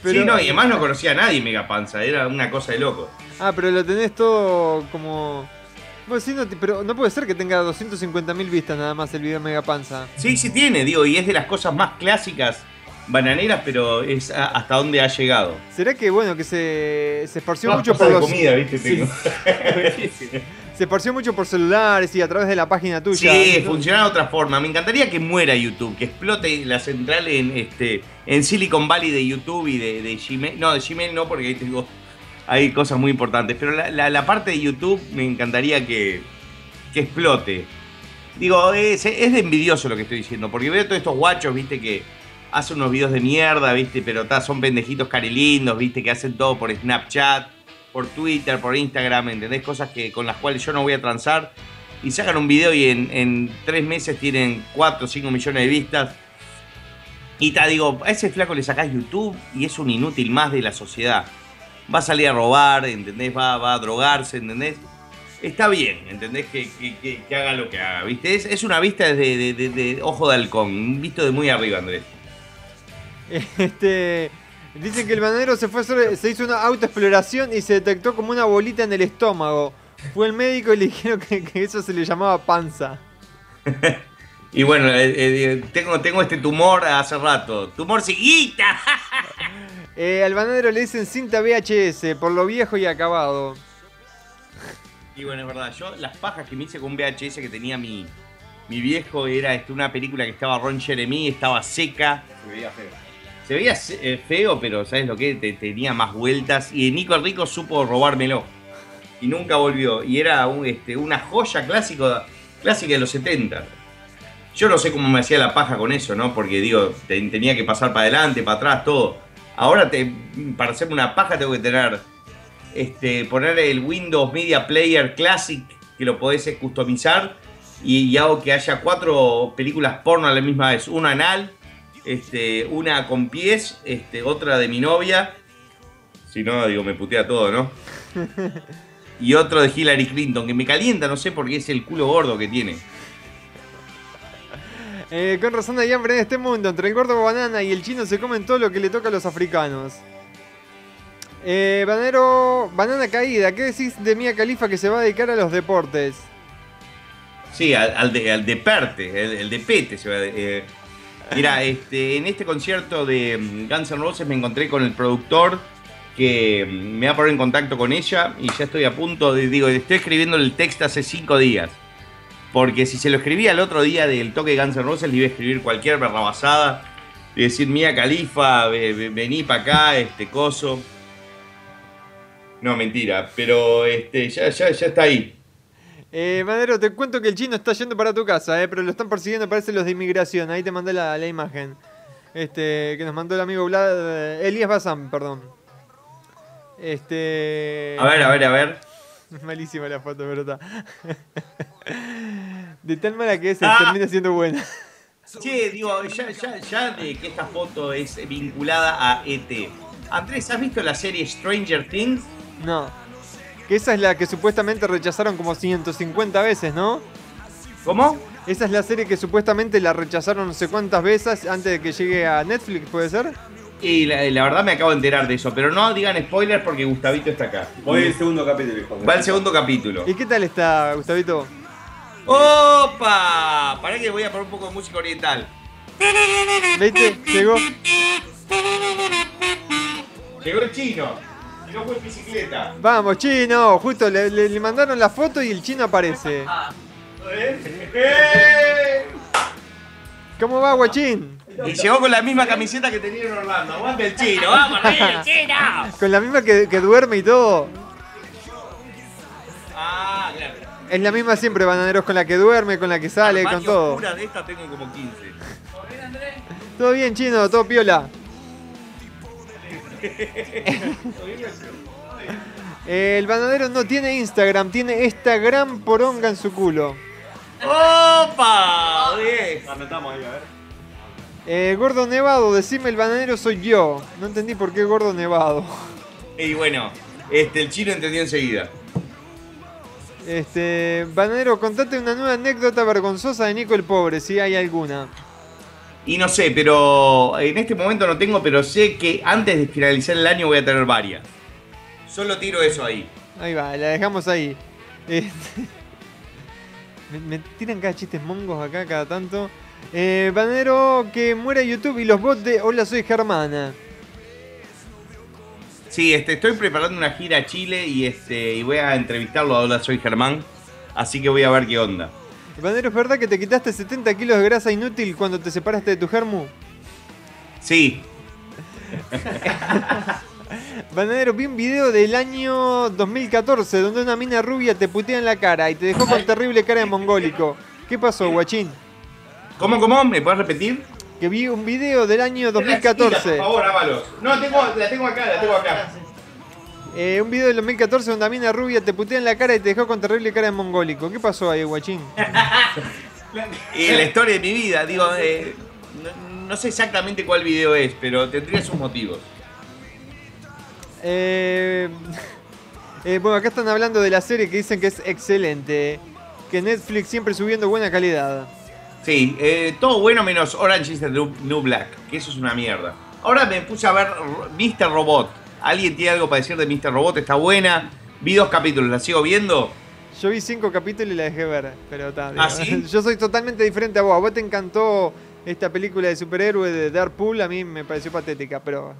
E: sí, no, y además no conocía a nadie Megapanza, era una cosa de loco.
B: Ah, pero lo tenés todo como. Bueno, sí, no pero no puede ser que tenga 250.000 vistas nada más el video Megapanza.
E: Sí, sí tiene, digo, y es de las cosas más clásicas bananeras, pero es a- hasta dónde ha llegado.
B: ¿Será que, bueno, que se, se esparció mucho por
E: de
B: los.
E: comida, ¿viste?
B: Sí. Se esparció mucho por celulares y a través de la página tuya.
E: Sí, funciona de otra forma. Me encantaría que muera YouTube, que explote la central en este en Silicon Valley de YouTube y de, de Gmail. No, de Gmail no, porque ahí tengo. Hay cosas muy importantes. Pero la, la- la parte de YouTube me encantaría que, que explote. Digo, es, es de envidioso lo que estoy diciendo, porque veo todos estos guachos, viste, que hacen unos videos de mierda, viste, pero ta, son pendejitos carilindos, viste, que hacen todo por Snapchat, por Twitter, por Instagram, ¿entendés? Cosas que, con las cuales yo no voy a transar. Y sacan un video y en, en tres meses tienen 4 o 5 millones de vistas. Y te digo, a ese flaco le sacás YouTube y es un inútil más de la sociedad. Va a salir a robar, ¿entendés? Va, va a drogarse, ¿entendés? Está bien, ¿entendés? Que, que- que- que haga lo que haga, ¿viste? Es, es una vista de, de- de- de ojo de halcón, visto de muy arriba, Andrés.
B: Este. Dicen que el bananero se fue a hacer- se hizo una autoexploración y se detectó como una bolita en el estómago. Fue el médico y le dijeron que, que eso se le llamaba panza.
E: Y bueno, eh, eh, tengo, tengo este tumor hace rato. ¡Tumor ciguita!
B: Eh, al bananero le dicen cinta VHS por lo viejo y acabado.
E: Y bueno, es verdad, yo las pajas que me hice con un VHS que tenía mi, mi viejo era este, una película que estaba Ron Jeremy, estaba seca.
G: Se veía feo.
E: Se veía eh, feo, pero ¿sabes lo que? Te- tenía más vueltas. Y Nico el Rico supo robármelo. Y nunca volvió. Y era un, este, una joya clásico, clásica de los 70. Yo no sé cómo me hacía la paja con eso, ¿no? Porque digo, te- tenía que pasar para adelante, para atrás, todo. Ahora para hacerme una paja tengo que tener. Este, poner el Windows Media Player Classic, que lo podés customizar. Y, y hago que haya cuatro películas porno a la misma vez. Una anal, este, una con pies, este, otra de mi novia. Si no, digo, me putea todo, ¿no? Y otro de Hillary Clinton, que me calienta, no sé por qué es el culo gordo que tiene.
B: Eh, con razón hay hambre en este mundo. Entre el gordo banana y el chino se comen todo lo que le toca a los africanos. Eh, banero, banana caída. ¿Qué decís de Mia Califa que se va a dedicar a los deportes?
E: Sí, al, al de, al de Perte, el, el de Pete. se va a- eh. Mira, este, en este concierto de mm, Guns N' Roses me encontré con el productor que mm, me va a poner en contacto con ella y ya estoy a punto de, digo, estoy escribiendo el texto hace cinco días. Porque si se lo escribía el otro día del toque de Guns N' Roses, le iba a escribir cualquier barrabasada. Y decir, Mía Califa, ve- ve- vení para acá, este coso. No, mentira, pero este, ya, ya, ya está ahí.
B: Eh, Banero, te cuento que el chino está yendo para tu casa, eh, pero lo están persiguiendo, parece los de inmigración. Ahí te mandé la, la imagen. Este, que nos mandó el amigo Vlad, eh, Elías Bazán, perdón. Este.
E: A ver, a ver, a ver.
B: Malísima la foto, pero está. De tal manera que se
E: Ah.
B: termina siendo buena.
E: Che, digo, ya, ya, ya de que esta foto es vinculada a ET. Andrés, ¿has visto la serie Stranger Things?
B: No. Que esa es la que supuestamente rechazaron como 150 veces, ¿no?
E: ¿Cómo?
B: Esa es la serie que supuestamente la rechazaron no sé cuántas veces antes de que llegue a Netflix, ¿puede ser?
E: Y la, la verdad me acabo de enterar de eso, pero no digan spoilers porque Gustavito está acá.
G: Voy al segundo capítulo, hijo.
E: Va el segundo capítulo.
B: ¿Y qué tal está, Gustavito?
E: ¡Opa! Pará que voy a poner un poco de música oriental.
B: ¿Viste? Llegó.
E: Llegó el chino. Y no fue en bicicleta.
B: Vamos, chino. Justo le, le- le mandaron la foto y el chino aparece.
E: ¡Eh!
B: ¿Cómo va, guachín?
E: Y llegó con la misma camiseta que tenía en Orlando. ¡Aguante el chino! ¡Vamos, el chino!
B: Con la misma que, que duerme y todo.
E: Ah, claro.
B: Es la misma siempre, bananeros, con la que duerme, con la que sale, con todo.
E: de esta tengo como 15.
B: Todo bien, chino, todo piola. El bananero no tiene Instagram, tiene esta gran poronga en su culo.
E: ¡Opa! Bien.
G: Anotamos ahí, a ver.
B: Eh, gordo Nevado, decime el bananero soy yo. No entendí por qué Gordo Nevado.
E: Y bueno, este, el chino entendió enseguida.
B: Este, bananero, contate una nueva anécdota vergonzosa de Nico el Pobre, si hay alguna.
E: Y no sé, pero en este momento no tengo, pero sé que antes de finalizar el año voy a tener varias. Solo tiro eso ahí.
B: Ahí va, la dejamos ahí. Me, me tiran cada chistes mongos acá cada tanto. Eh, bananero que muera YouTube y los bots de Hola soy Germana.
E: Sí, este, estoy preparando una gira a Chile y, este, y voy a entrevistarlo a Hola Soy Germán. Así que voy a ver qué onda.
B: Bananero, ¿es verdad que te quitaste 70 kilos de grasa inútil cuando te separaste de tu germu?
E: Sí,
B: Bananero, vi un video del año 2014 donde una mina rubia te putea en la cara y te dejó con terrible cara de mongólico. ¿Qué pasó, guachín?
E: ¿Cómo, cómo? ¿Me puedes repetir?
B: Que vi un video del año
E: Por
B: 2014.
E: favor, Ábalos. No, tengo, la tengo acá, la tengo acá.
B: Eh, un video del 2014 donde una mina rubia te putea en la cara y te dejó con terrible cara de mongólico. ¿Qué pasó ahí, guachín?
E: Y la historia de mi vida, digo, eh, no, no sé exactamente cuál video es, pero tendría sus motivos.
B: Eh, eh, bueno, acá están hablando de la serie que dicen que es excelente. Que Netflix siempre subiendo buena calidad.
E: Sí, eh, todo bueno menos Orange is the New Black, que eso es una mierda. Ahora me puse a ver Mr. Robot. ¿Alguien tiene algo para decir de Mr. Robot? Está buena. Vi dos capítulos, ¿la sigo viendo?
B: Yo vi cinco capítulos y la dejé ver, pero.
E: ¿Ah, sí?
B: Yo soy totalmente diferente a vos. A vos te encantó esta película de superhéroe de Deadpool, a mí me pareció patética, pero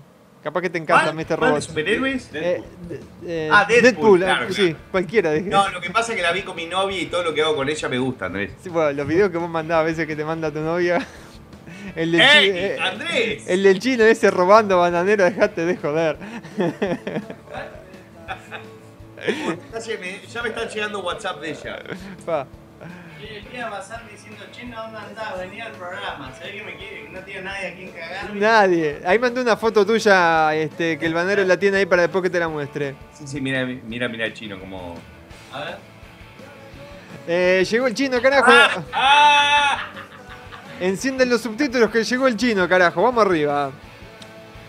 B: capaz que te encanta
E: ¿Cuál?
B: Mr.
E: ¿Cuál de
B: Robot.
E: superhéroes?
B: Eh, de- eh,
E: Ah, Deadpool, claro,
B: ah,
E: claro.
B: sí, cualquiera. dije.
E: No, lo que pasa es que la vi con mi novia y todo lo que hago con ella me gusta, Andrés.
B: Sí, bueno, los videos que vos mandás a veces que te manda tu novia. El del,
E: ¡Ey,
B: chi- eh,
E: Andrés!
B: el del chino ese robando bananero, dejate de joder.
E: Ya me- están llegando WhatsApp de ella.
B: Pa.
H: Voy a pasar diciendo, chino, ¿dónde andás? Venía al programa. ¿Sabés que me quiere? No tiene nadie a quien cagar.
B: Nadie. Ahí mandé una foto tuya este, que el banero la tiene ahí para después que te la muestre.
E: Sí, sí, mira, mira, mira el chino como...
H: A ver.
B: Eh, llegó el chino, carajo.
E: ¡Ah!
B: Encienden los subtítulos que llegó el chino, carajo. Vamos arriba.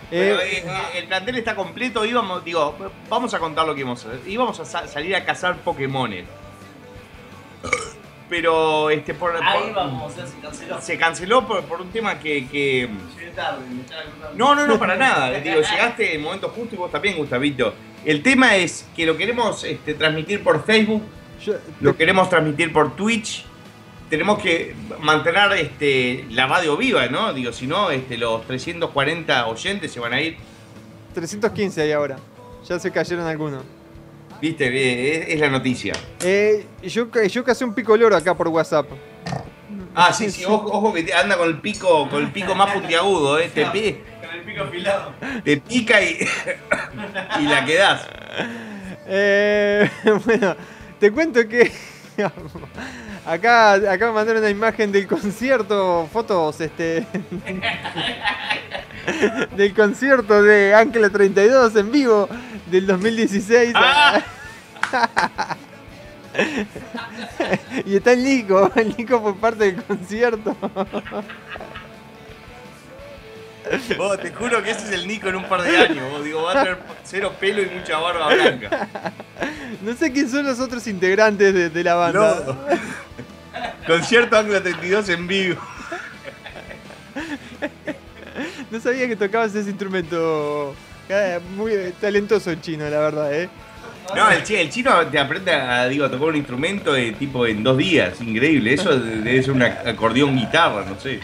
B: Eh,
E: Bueno, eh, eh, el plantel está completo, íbamos, digo, vamos a contar lo que íbamos a hacer. Íbamos a sa- salir a cazar Pokémones. Pero este por,
H: Ahí
E: por-
H: vamos, ya se canceló.
E: se canceló por, por un tema que, que-
H: Llegué tarde, me estaba contando.
E: No, no, no, para nada. Digo, llegaste en el momento justo y vos también, Gustavito. El tema es que lo queremos este, transmitir por Facebook,
B: yo-
E: lo queremos transmitir por Twitch. Tenemos que mantener este, la radio viva, ¿no? Digo, si no, este, los 340 oyentes se van a ir.
B: 315 ahí ahora. Ya se cayeron algunos.
E: Viste, Bien, es, es la noticia.
B: Eh, yo, yo casé un pico loro acá por WhatsApp.
E: Ah, sí, sí, ojo, ojo que anda con el pico, con el pico más puntiagudo, ¿eh? Te, pi-
H: Con el pico afilado.
E: te pica y, y la quedás.
B: Eh, bueno, te cuento que acá, acá me mandaron una imagen del concierto, fotos, este, del concierto de Ángela 32 en vivo del 2016.
E: Ah.
B: y está el Nico, el Nico fue parte del concierto.
E: Vos, te juro que ese es el Nico en un par de años. Vos, digo, va a tener cero pelo y mucha barba blanca.
B: No sé quién son los otros integrantes de, de la banda.
E: No. Concierto Angla 32 en vivo.
B: No sabía que tocabas ese instrumento. Eh, Muy talentoso el chino, la verdad, ¿eh?
E: No, el, chi- el chino te aprende a, digo, a tocar un instrumento de, tipo en dos días. Increíble. Eso debe ser un acordeón guitarra, no sé.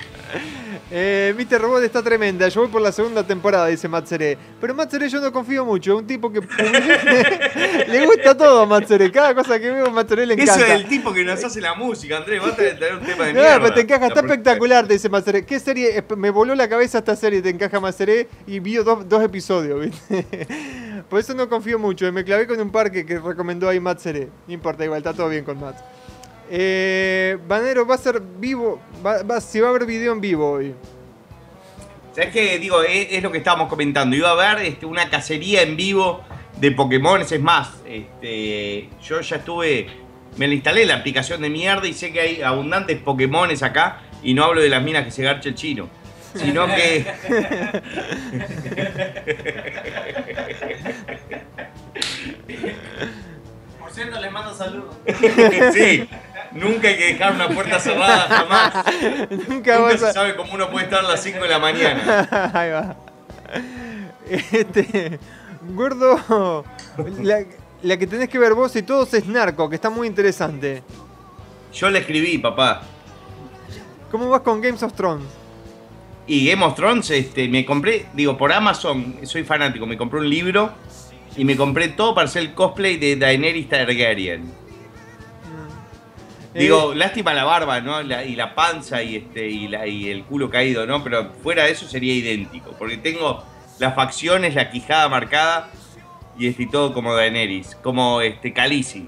B: Eh, Mr. Robot está tremenda. Yo voy por la segunda temporada, dice Matsere. Pero Matsere yo no confío mucho. Un tipo que le gusta todo a Matsere. Cada cosa que veo a Matsere le
E: Eso
B: encanta.
E: es el tipo que nos hace la música, Andrés. Vas a tener un tema de
B: No,
E: mierda.
B: pero te encaja, está espectacular, te dice Matsere. ¿Qué serie? Me voló la cabeza esta serie, te encaja Matsere. Y vio dos, dos episodios, ¿viste? Por eso no confío mucho. Me clavé con un parque que recomendó ahí Matt Seré. No importa, igual está todo bien con Matt. Eh, Banero va a ser vivo. Va, va- si va a haber video en vivo hoy.
E: ¿Sabes qué? Digo, es, es lo que estábamos comentando. Iba a haber este, una cacería en vivo de Pokémon. Es más, este, yo ya estuve. Me la instalé la aplicación de mierda y sé que hay abundantes Pokémones acá. Y no hablo de las minas que se garcha el chino. Sino que.
H: Por cierto, les mando saludos.
E: sí, nunca hay que dejar una puerta cerrada jamás.
B: Nunca
E: Nunca
B: vas
E: se
B: a.
E: sabe cómo uno puede estar a las 5 de la mañana.
B: Ahí va. Este. Gordo. La, la que tenés que ver vos y todos es Narco, que está muy interesante.
E: Yo le escribí, papá.
B: ¿Cómo vas con Games of Thrones?
E: Y Game of Thrones, este, me compré, digo, por Amazon, soy fanático, me compré un libro y me compré todo para hacer el cosplay de Daenerys Targaryen. Digo,
B: Eh,
E: lástima la barba, ¿no? La- y la panza y este y, la- y el culo caído, ¿no? Pero fuera de eso sería idéntico, porque tengo las facciones, la quijada marcada y este y todo como Daenerys, como este Khaleesi.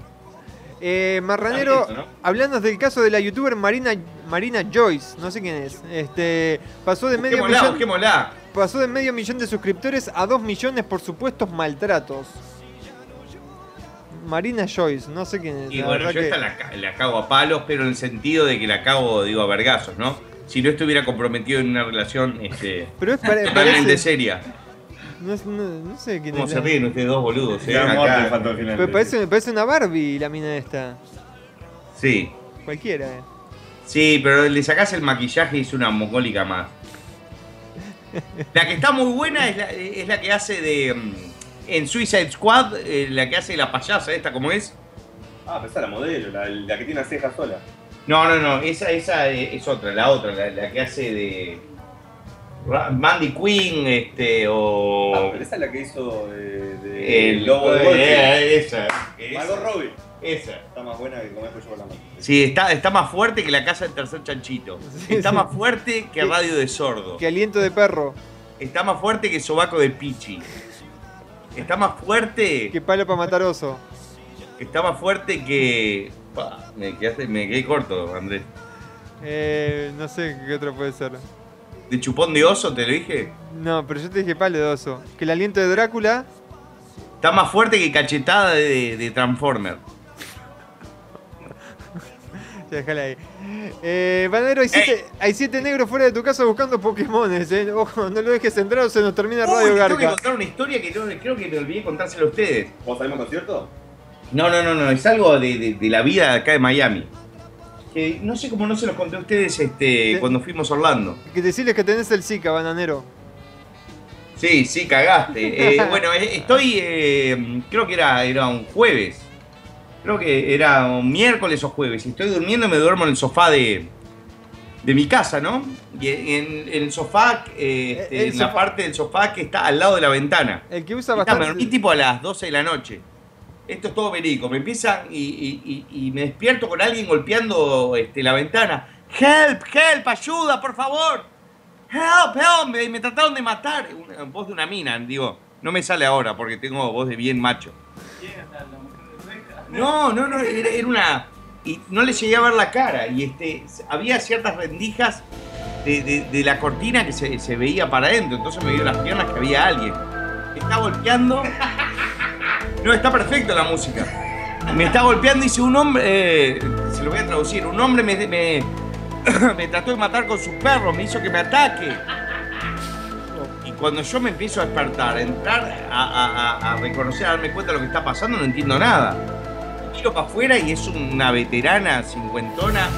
B: Eh, Marranero, hablando del caso de la youtuber Marina, Marina Joyce, no sé quién es, este, pasó de medio
E: Busquémosla,
B: millón,
E: busquémosla.
B: pasó de medio millón de suscriptores a dos millones por supuestos maltratos. Marina Joyce, no sé quién es.
E: Y
B: la
E: bueno, yo
B: que-
E: esta la, ca- la cago a palos, pero en el sentido de que la cago, digo, a vergazos, ¿no? Si no estuviera comprometido en una relación este,
B: Pero es pare-
E: totalmente
B: parece,
E: seria.
B: no, no- no sé quién
E: ¿Cómo
B: es.
E: se
B: la-
E: ríen ustedes dos boludos? eh? Acá.
G: final.
B: Pero parece, me parece una Barbie la mina esta.
E: Sí,
B: Cualquiera, eh.
E: sí, pero le sacás el maquillaje y es una mongólica más. La que está muy buena es la, es la que hace de... En Suicide Squad, eh, la que hace la payasa esta, ¿cómo es?
G: Ah, pero esa es la modelo, la, la que tiene una ceja sola.
E: No, no, no, esa, esa es otra, la otra, la, la que hace de... Mandy Queen, este, o...
G: Ah, pero esa es la que hizo de, de
E: El
G: Lobo de Wall Street.
E: eh, esa.
G: Margot
E: esa,
G: Robbie.
E: esa.
G: Está más buena que comer pollo con la mano.
E: Sí, está, está más fuerte que la casa del tercer chanchito.
B: Sí,
E: está
B: sí.
E: más fuerte que
B: Que-
E: radio de sordo.
B: Que aliento de perro,
E: Está más fuerte que sobaco de pichi. Está más fuerte.
B: que palo para matar oso.
E: Está más fuerte que. Pa, me, quedaste- me quedé corto, Andrés.
B: Eh, no sé qué otro puede ser.
E: ¿De chupón de oso te lo dije?
B: No, pero yo te dije palo de oso. Que el aliento de Drácula.
E: Está más fuerte que cachetada de, de Transformer.
B: Ya, déjala ahí. Eh, Banero, hay siete, hay siete negros fuera de tu casa buscando Pokémones, eh. Ojo, no lo dejes entrar o se nos termina
E: Uy,
B: Radio
E: te tengo que
B: Garca.
E: contar una historia que no- creo que me olvidé contársela a ustedes.
G: ¿Vos salimos concierto?
E: No, no, no, no, es algo de, de- de la vida acá de Miami. Que no sé cómo no se los conté a ustedes este,
B: Sí.
E: cuando fuimos a Orlando.
B: Que decirles que tenés el Zika, bananero.
E: Sí, sí, cagaste. Eh, bueno, eh, estoy, eh, creo que era, era un jueves. Creo que era un miércoles o jueves. Y estoy durmiendo y me duermo en el sofá de, de mi casa, ¿no? Y en, en el sofá, eh, este,
B: El
E: en la parte del sofá que está al lado de la ventana.
B: El que usa
E: Y está, me
B: bastante.
E: dormí tipo a las 12 de la noche. Esto es todo verídico. Me empiezan y, y- y- y me despierto con alguien golpeando este, la ventana. ¡Help! ¡Help! ¡Ayuda, por favor! ¡Help! ¡Help! Me, me trataron de matar. Una voz de una mina, digo. No me sale ahora porque tengo voz de bien macho. No, no, no, era, una. Y no le llegué a ver la cara. Y este había ciertas rendijas de, de- la cortina que se, se veía para adentro. Entonces me dio las piernas que había alguien. Está golpeando. No, está perfecto la música. Me está golpeando dice un hombre. eh, se lo voy a traducir. Un hombre me, me, me trató de matar con sus perros, me hizo que me ataque. Y cuando yo me empiezo a despertar, a entrar a- a reconocer, a darme cuenta de lo que está pasando, no entiendo nada. Miro para afuera y es una veterana cincuentona,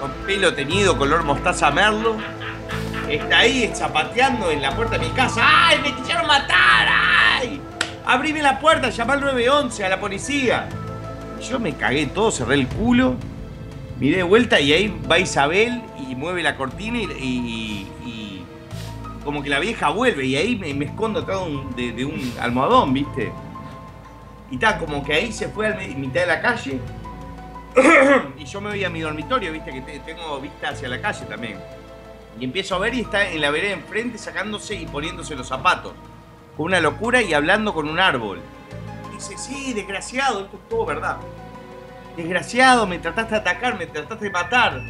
E: con pelo teñido, color mostaza merlo. Está ahí zapateando en la puerta de mi casa. ¡Ay, me quisieron matar! ¡Ay! Abrime la puerta, llamá al 911, a la policía. Yo me cagué todo, cerré el culo, miré de vuelta y ahí va Isabel y mueve la cortina y, y- como que la vieja vuelve y ahí me, escondo atrás de un almohadón, ¿viste? Y está, como que ahí se fue a mitad de la calle y yo me voy a mi dormitorio, ¿viste? Que te- tengo vista hacia la calle también. Y empiezo a ver y está en la vereda enfrente sacándose y poniéndose los zapatos. con una locura y hablando con un árbol. Dice, sí, desgraciado, esto es todo verdad. Desgraciado, me trataste de atacar, me trataste de matar.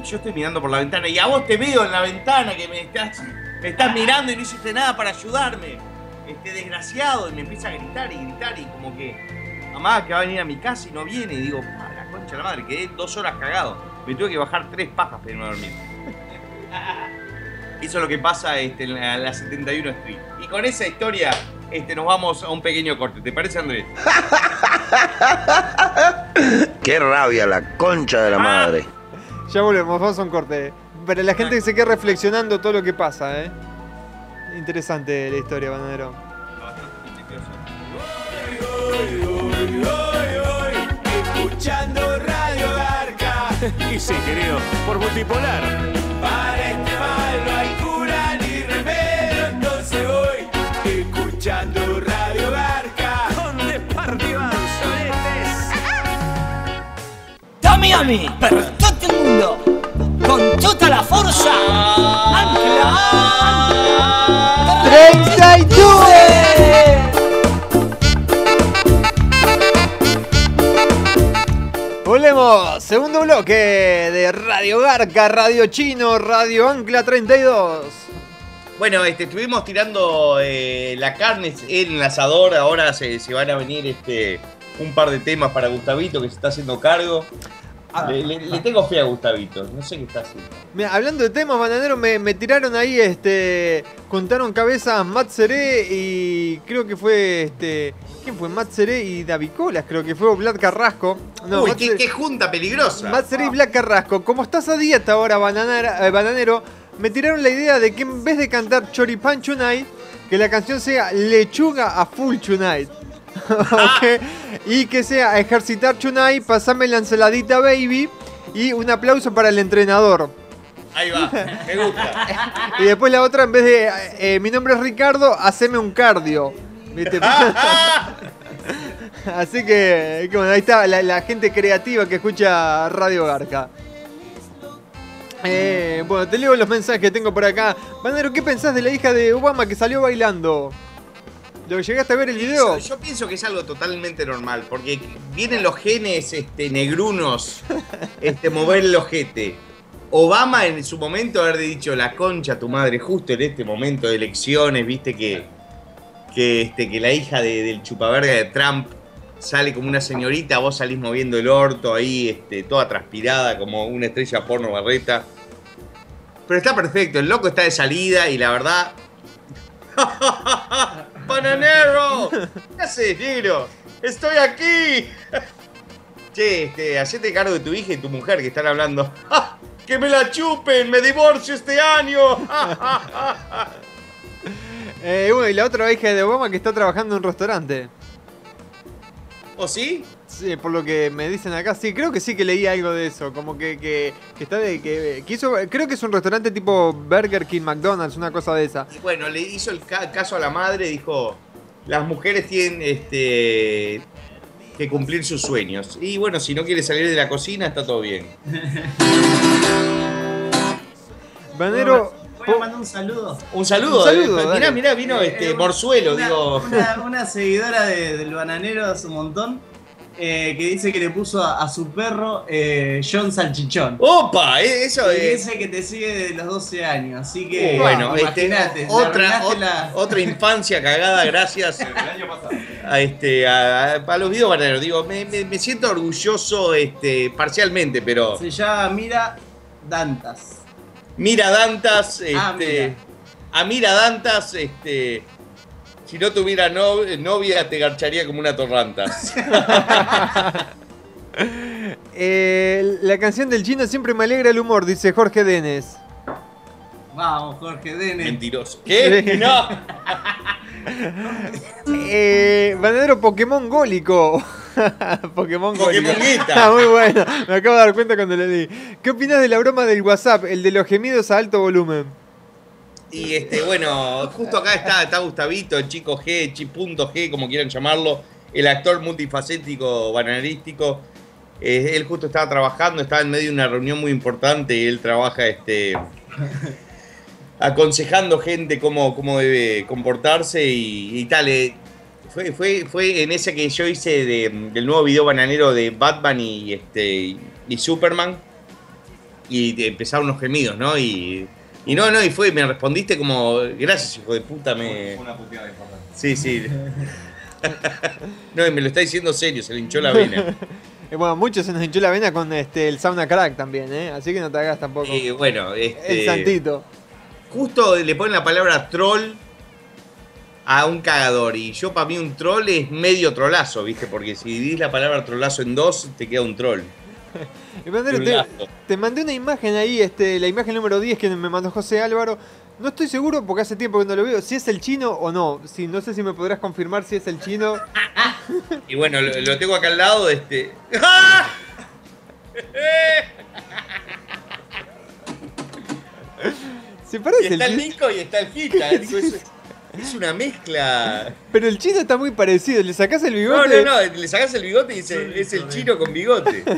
E: Y yo estoy mirando por la ventana y a vos te veo en la ventana que me estás, me estás mirando y no hiciste nada para ayudarme. Este desgraciado, y me empieza a gritar y gritar y como que, mamá, que va a venir a mi casa y no viene. Y digo, "Pa, la concha de la madre, quedé dos horas cagado. Me tuve que bajar tres pajas para irme a dormir. Eso es lo que pasa este, en la, la 71 Street. Y con esa historia este, nos vamos a un pequeño corte. ¿Te parece, Andrés?
D: Qué rabia la concha de la madre.
B: Ya volvemos, vamos a un corte. Para la gente que se quede reflexionando todo lo que pasa, ¿eh? Interesante la historia, Bananero.
I: Escuchando Radio Garca.
C: Y sí, querido, por multipolar.
I: Para este mal no hay cura ni remedio, entonces voy escuchando Radio Garca.
C: Donde partiban soletes.
J: Tommy Ami, per tutto il mondo, con tutta la forza, Ancla
B: 32! Volvemos, segundo bloque de Radio Garca, Radio Chino, Radio Ancla 32.
E: Bueno, este, estuvimos tirando eh, la carne en el asador. Ahora se, se van a venir este, un par de temas para Gustavito que se está haciendo cargo. Le, le- le tengo fe a Gustavito, no sé qué está haciendo.
B: Mira, hablando de temas, bananero, me, me tiraron ahí, este, contaron cabezas Matt Seré y creo que fue, este, ¿quién fue? Matt Seré y David Colas, creo que fue o Vlad Carrasco. No,
E: Uy, qué, junta peligrosa.
B: Matt Seré y Vlad Carrasco. Como estás a dieta ahora, bananera- eh, bananero, me tiraron la idea de que en vez de cantar Choripan Tonight, que la canción sea Lechuga a Full Tonight. Y que sea Ejercitar Tonight, pasame la ensaladita baby y un aplauso para el entrenador.
E: Ahí va, me gusta.
B: Y después la otra, en vez de eh, mi nombre es Ricardo, haceme un cardio. ¿Viste? Así que, que bueno, ahí está la, la gente creativa que escucha Radio Garca. Eh, bueno, te leo los mensajes que tengo por acá. Bandero, ¿qué pensás de la hija de Obama que salió bailando? ¿Lo llegaste a ver el video?
E: Yo, yo pienso que es algo totalmente normal, porque vienen los genes este, negrunos, este, mover el ojete. Obama en su momento haber dicho la concha a tu madre, justo en este momento de elecciones, viste que, que, este, que la hija de- del chupaverga de Trump sale como una señorita, vos salís moviendo el orto ahí, este, toda transpirada como una estrella porno barreta. Pero está perfecto, el loco está de salida y la verdad ¡Bananero! ¿Qué haces, negro? ¡Estoy aquí! Che, este, hacete cargo de tu hija y tu mujer que están hablando. ¡Ah! ¡Que me la chupen! ¡Me divorcio este año!
B: Eh, bueno, y la otra hija de Obama que está trabajando en un restaurante.
E: ¿O sí?
B: Sí, por lo que me dicen acá, sí, creo que sí que leí algo de eso, como que, que, que está de que, que hizo, creo que es un restaurante tipo Burger King, McDonald's, una cosa de esa.
E: Y bueno, le hizo el ca- caso a la madre, dijo, las mujeres tienen este, que cumplir sus sueños. Y bueno, si no quiere salir de la cocina, está todo bien.
B: Banero,
H: Voy a mandar un saludo.
E: Un saludo,
B: Un saludo,
E: eh, mirá, mirá, vino
H: Eh,
E: este
H: eh,
E: Morzuelo,
H: una,
E: digo.
H: Una, una seguidora de- del bananero hace un montón eh, que dice que le puso a, a su perro eh, John Salchichón.
E: ¡Opa! eh, Eso
H: Y
E: es.
H: dice que te sigue desde los 12 años, así que
E: Uh, bueno, este,
H: imagínate,
E: otra,
H: la-
E: otra infancia cagada gracias
G: El año pasado.
E: a, este, a, a- a los videos bananeros. Digo, me, me- me siento orgulloso este, parcialmente, pero
H: Se llama Mira Dantas.
E: mira Dantas, este,
H: Ah, mira.
E: a Mira Dantas, este, si no tuviera no- novia te garcharía como una torranta.
B: eh, la canción del chino siempre me alegra el humor, dice Jorge Denes.
H: Vamos, Jorge Dene.
E: Mentiroso. ¿Qué? No.
B: Eh, Banadero Pokémon Gólico. Pokémon Gólico. Ah, muy bueno. Me acabo de dar cuenta cuando le di. ¿Qué opinas de la broma del WhatsApp, el de los gemidos a alto volumen?
E: Y este, bueno, justo acá está, está Gustavito, el chico G, punto G, como quieran llamarlo, el actor multifacético, bananerístico. Eh, él justo estaba trabajando, estaba en medio de una reunión muy importante y él trabaja este. aconsejando gente cómo, cómo debe comportarse y, tal. eh, Fue, fue, fue en ese que yo hice de- del nuevo video bananero de Batman y, este, y Superman. Y empezaron unos gemidos, ¿no? Y, y no, no, y fue, me respondiste como, gracias, hijo de puta, me...
G: Una puteada importante.
E: Sí, sí. no, y me lo está diciendo serio, se le hinchó la vena.
B: Eh, bueno, muchos se nos hinchó la vena con este, el sauna crack también, ¿eh? Así que no te hagas tampoco.
E: Y bueno, este,
B: el santito.
E: justo le ponen la palabra troll a un cagador. Y yo, para mí, un troll es medio trolazo, ¿viste? Porque si dividís la palabra trolazo en dos, te queda un troll.
B: Te, mandé una imagen ahí, este, la imagen número 10 que me mandó José Álvaro. No estoy seguro porque hace tiempo que no lo veo, si es el chino o no. Si, no sé si me podrás confirmar si es el chino.
E: Y bueno, lo, lo tengo acá al lado, este. ¡Ah!
B: Se
E: Y
B: parece
E: está el. Nico y está el Gita. Es, es una mezcla.
B: Pero el chino está muy parecido. Le sacás el
E: No,
B: bigote.
E: no, no, le sacás el bigote y dice, es el chino con bigote.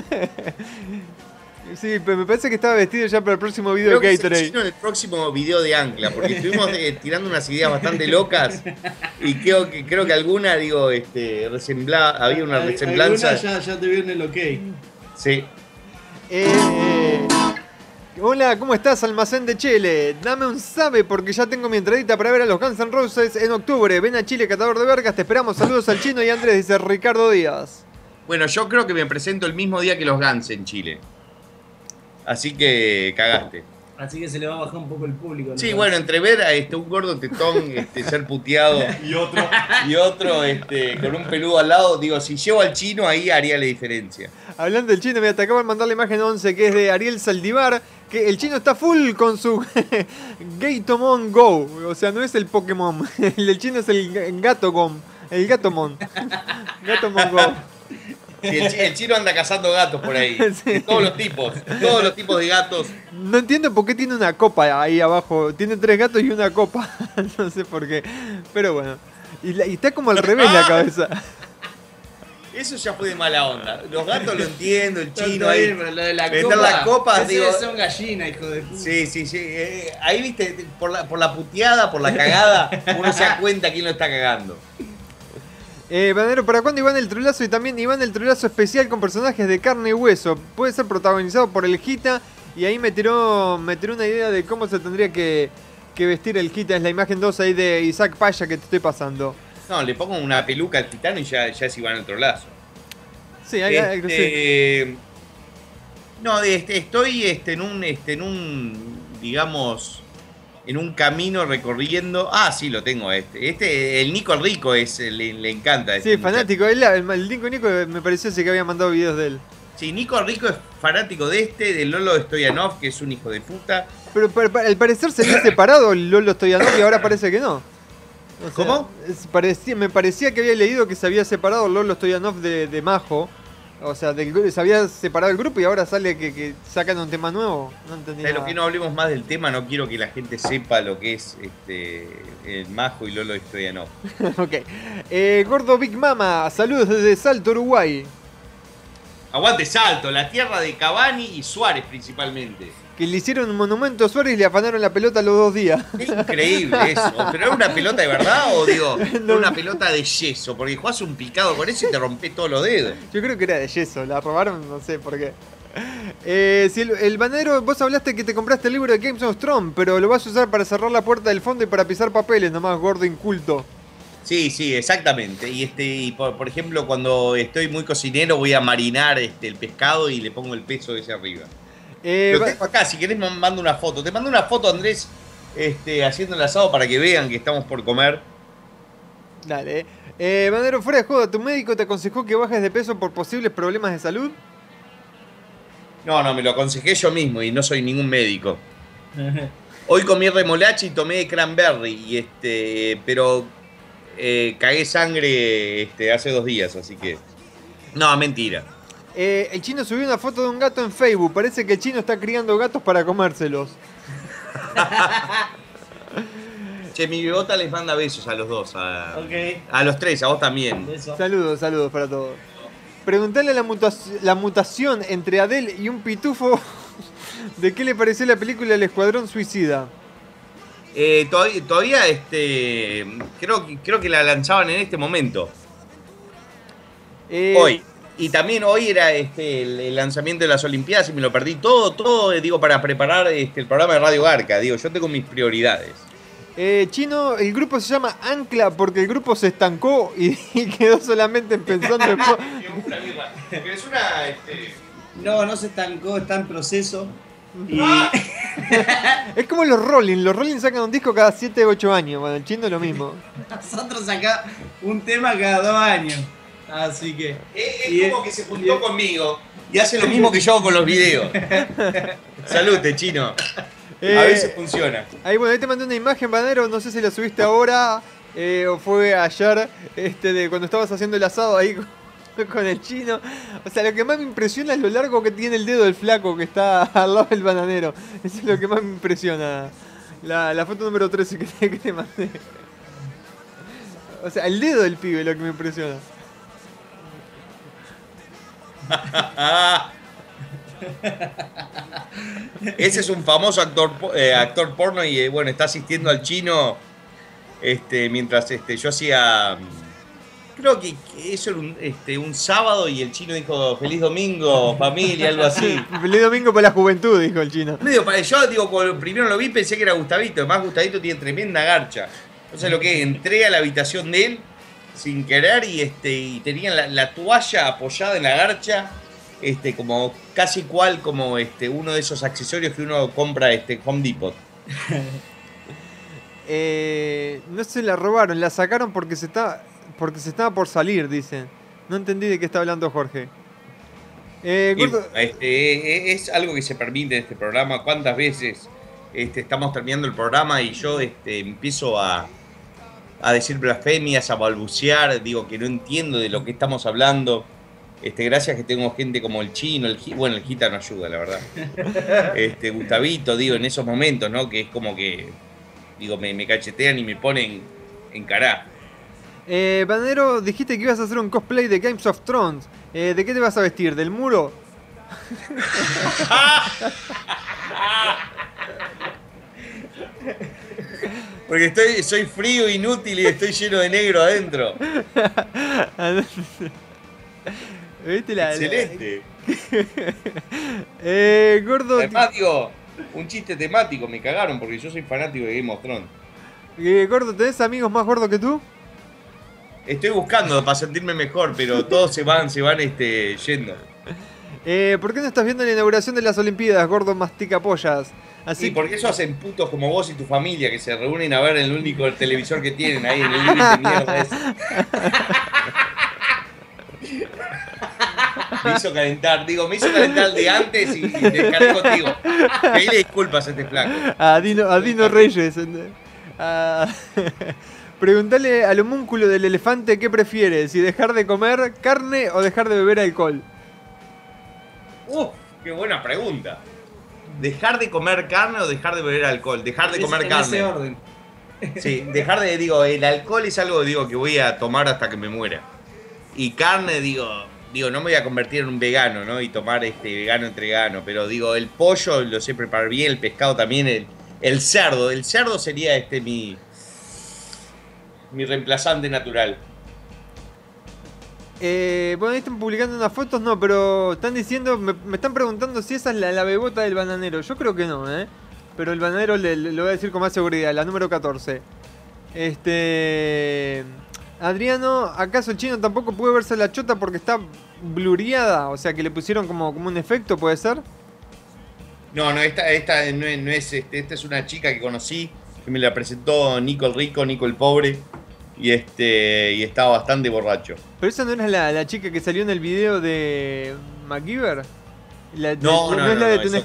B: Sí, pero me parece que estaba vestido ya para el próximo video
E: Creo que
B: de
E: es el
B: Gatorade.
E: chino en el próximo video de Ancla, porque estuvimos eh, tirando unas ideas bastante locas y creo que, creo que alguna, digo, este, resembla, había una resemblanza.
H: alguna ya, ya te vieron el ok.
E: Sí.
B: Eh, hola, ¿cómo estás, almacén de Chile? Dame un sabe porque ya tengo mi entradita para ver a los Guns N' Roses en octubre. Ven a Chile, catador de vergas. Te esperamos. Saludos al chino y Andrés, dice Ricardo Díaz.
E: Bueno, yo creo que me presento el mismo día que los Guns en Chile. Así que cagaste.
H: Así que se le va a bajar un poco el público. ¿no?
E: Sí, bueno, entre ver a este, un gordo tetón este, ser puteado y otro, y otro este, con un peludo al lado, digo, si llevo al chino ahí haría la diferencia.
B: Hablando del chino, me acaban de mandar la imagen 11 que es de Ariel Saldivar. Que el chino está full con su Gatomon Go. O sea, no es el Pokémon. El del chino es el Gatogom. El Gatomon. Gatomon Go.
E: Sí, el, chi- el chino anda cazando gatos por ahí.
B: Sí.
E: Todos los tipos, todos los tipos de gatos.
B: No entiendo por qué tiene una copa ahí abajo. Tiene tres gatos y una copa. no sé por qué. Pero bueno. Y, la- y está como al revés la cabeza.
E: Eso ya fue de mala onda. Los gatos lo entiendo, el chino ahí.
H: pero lo de la
E: meter
H: copa,
E: las copas, digo.
H: son gallinas, hijo de puta.
E: Sí, sí, sí. eh, ahí viste, por la, por la puteada, por la cagada, uno se da cuenta quién lo está cagando.
B: Eh, Banero, ¿para cuándo Iván el Trulazo? Y también Iván el Trulazo especial con personajes de carne y hueso. Puede ser protagonizado por el Gita. Y ahí me tiró, me tiró una idea de cómo se tendría que, que vestir el Gita. Es la imagen 2 ahí de Isaac Paya que te estoy pasando.
E: No, le pongo una peluca al gitano y ya, ya es Iván el trolazo.
B: Sí, hay algo sí.
E: Este, No, este, estoy este, en un, este, en un, digamos, en un camino recorriendo. Ah, sí, lo tengo este. Este, el Nico Rico es, le, le encanta.
B: Sí,
E: Este muchacho.
B: fanático. El, el, el Nico Nico me pareció ese que había mandado videos de él.
E: Sí, Nico Rico es fanático de este, de Lolo Stoyanov, que es un hijo de puta.
B: Pero al parecer se había separado el Lolo Stoyanov y ahora parece que no. O sea,
E: ¿Cómo?
B: parecía- me parecía que había leído que se había separado Lolo Stoyanov de, de Majo. O sea, del se había separado el grupo y ahora sale que, que sacan un tema nuevo. No entendí.
E: De lo
B: nada.
E: que no hablemos más del tema, no quiero que la gente sepa lo que es este, el Majo y Lolo Stoyanov.
B: ok. Eh, Gordo Big Mama, saludos desde Salto, Uruguay.
E: Aguante Salto, la tierra de Cavani y Suárez principalmente.
B: Que le hicieron un monumento a Suárez y le afanaron la pelota los dos días.
E: Es increíble eso. ¿Pero era una pelota de verdad o digo, era una pelota de yeso? Porque jugás un picado con eso y te rompés todos los dedos.
B: Yo creo que era de yeso, la robaron, no sé por qué. Eh, si el, el banero, vos hablaste que te compraste el libro de Games of Thrones, pero lo vas a usar para cerrar la puerta del fondo y para pisar papeles, nomás gordo inculto.
E: Sí, sí, exactamente. Y este, y por, por ejemplo, cuando estoy muy cocinero voy a marinar este, el pescado y le pongo el peso ese arriba.
B: Eh,
E: Lo
B: va-
E: tengo acá, si querés mando una foto. Te mando una foto, Andrés, este, haciendo el asado para que vean que estamos por comer.
B: Dale. eh. Banero, fuera de joda, ¿tu médico te aconsejó que bajes de peso por posibles problemas de salud?
E: No, no, me lo aconsejé yo mismo y no soy ningún médico. Hoy comí remolacha y tomé cranberry, y este, pero eh, cagué sangre este, hace dos días, así que... No, mentira.
B: Eh, el chino subió una foto de un gato en Facebook. Parece que el chino está criando gatos para comérselos.
E: Che, mi bebota les manda besos a los dos. A, los tres, a vos también.
B: Saludos, saludos para todos. Preguntale la, mutas- la mutación entre Adele y un pitufo de qué le pareció la película El Escuadrón Suicida.
E: Eh, todavía, todavía, este, creo, que- creo que la lanzaban en este momento.
B: Eh,
E: Hoy. Y también hoy era este, el, el lanzamiento de las Olimpiadas y me lo perdí todo, todo, eh, digo, para preparar este, el programa de Radio Garca. Digo, yo tengo mis prioridades.
B: eh, Chino, el grupo se llama Ancla porque el grupo se estancó y, y quedó solamente pensando en...
E: es una, este,
H: No, no se estancó, está en proceso. Y
B: Es como los Rolling, los Rolling sacan un disco cada 7 o 8 años, bueno, el chino es lo mismo.
H: nosotros acá un tema cada dos años. Así que.
E: Es,
H: y-
E: como que se juntó conmigo y hace lo mismo que yo hago con los videos. Salute, chino.
B: Eh,
E: A veces funciona.
B: Ahí, bueno, ahí te mandé una imagen, Banero, no sé si la subiste ahora eh, o fue ayer, este, de cuando estabas haciendo el asado ahí con, con el chino. O sea, lo que más me impresiona es lo largo que tiene el dedo del flaco que está al lado del bananero. Eso es lo que más me impresiona. La, la foto número 13 que te, que te mandé. O sea, el dedo del pibe es lo que me impresiona.
E: Ese es un famoso actor, eh, actor porno y eh, bueno, está asistiendo al chino este, mientras este, yo hacía... Creo que eso era un, este, un sábado y el chino dijo feliz domingo, familia, algo así.
B: Feliz domingo para la juventud, dijo el chino.
E: Medio yo digo, cuando primero lo vi pensé que era Gustavito, además Gustavito tiene tremenda garcha. Entonces lo que es, entré a la habitación de él sin querer y este y tenía la, la toalla apoyada en la garcha, este como casi cual como este uno de esos accesorios que uno compra este Home Depot.
B: Eh, no se la robaron, la sacaron porque se está porque se estaba por salir, dicen. No entendí de qué está hablando Jorge. Eh, gordo-
E: este, es algo que se permite en este programa. ¿Cuántas veces este, estamos terminando el programa y yo este, empiezo a, a decir blasfemias, a balbucear? Digo que no entiendo de lo que estamos hablando. Este, gracias que tengo gente como el chino, el bueno, el Gita no ayuda, la verdad. Este, Gustavito, digo, en esos momentos, ¿no? Que es como que, digo, me, me cachetean y me ponen en cará.
B: Eh, Banero, dijiste que ibas a hacer un cosplay de Games of Thrones. Eh, ¿De qué te vas a vestir? ¿Del muro?
E: Porque estoy, soy frío, inútil y estoy lleno de negro adentro.
B: ¿Viste la,
E: Excelente.
B: Eh, gordo,
E: Además, digo, un chiste temático, me cagaron porque yo soy fanático de Game of Thrones.
B: eh, gordo, ¿tenés amigos más gordos que tú?
E: Estoy buscando para sentirme mejor, pero todos se van, se van este, yendo.
B: Eh, ¿Por qué no estás viendo la inauguración de las Olimpiadas, gordo mastica pollas? Así
E: Sí, porque eso hacen putos como vos y tu familia que se reúnen a ver el único televisor que tienen ahí en el mierda ese. Me hizo calentar, digo, me hizo calentar el de antes y, y descargué contigo. Pedile disculpas a este flaco.
B: a Dino, a Dino Reyes. A- Preguntale al homúnculo del elefante qué prefiere, si dejar de comer carne o dejar de beber alcohol.
E: Uf, qué buena pregunta. ¿Dejar de comer carne o dejar de beber alcohol? Dejar de
H: Es-
E: comer
H: en
E: carne.
H: ese orden.
E: Sí, dejar de, digo, el alcohol es algo, digo, que voy a tomar hasta que me muera. Y carne, digo, digo, no me voy a convertir en un vegano, ¿no? Y tomar este vegano entre vegano, pero digo, el pollo lo sé preparar bien, el pescado también, el, el cerdo, el cerdo sería este mi mi reemplazante natural.
B: Eh, bueno, ahí están publicando unas fotos, no, pero están diciendo, me, están preguntando si esa es la, bebota del bananero. Yo creo que no, ¿eh? Pero el bananero le, lo voy a decir con más seguridad, la número 14. Este. Adriano, ¿acaso el chino tampoco puede verse la chota porque está blureada? O sea, que le pusieron como, como un efecto, ¿puede ser?
E: No, no, esta, esta no es, no es, este, esta es una chica que conocí, que me la presentó Nico el Rico, Nico el Pobre, y este, y estaba bastante borracho.
B: Pero esa no era la, la chica que salió en el video de MacGyver. La,
E: No, no,
B: es
E: no,
B: la de
E: no, es?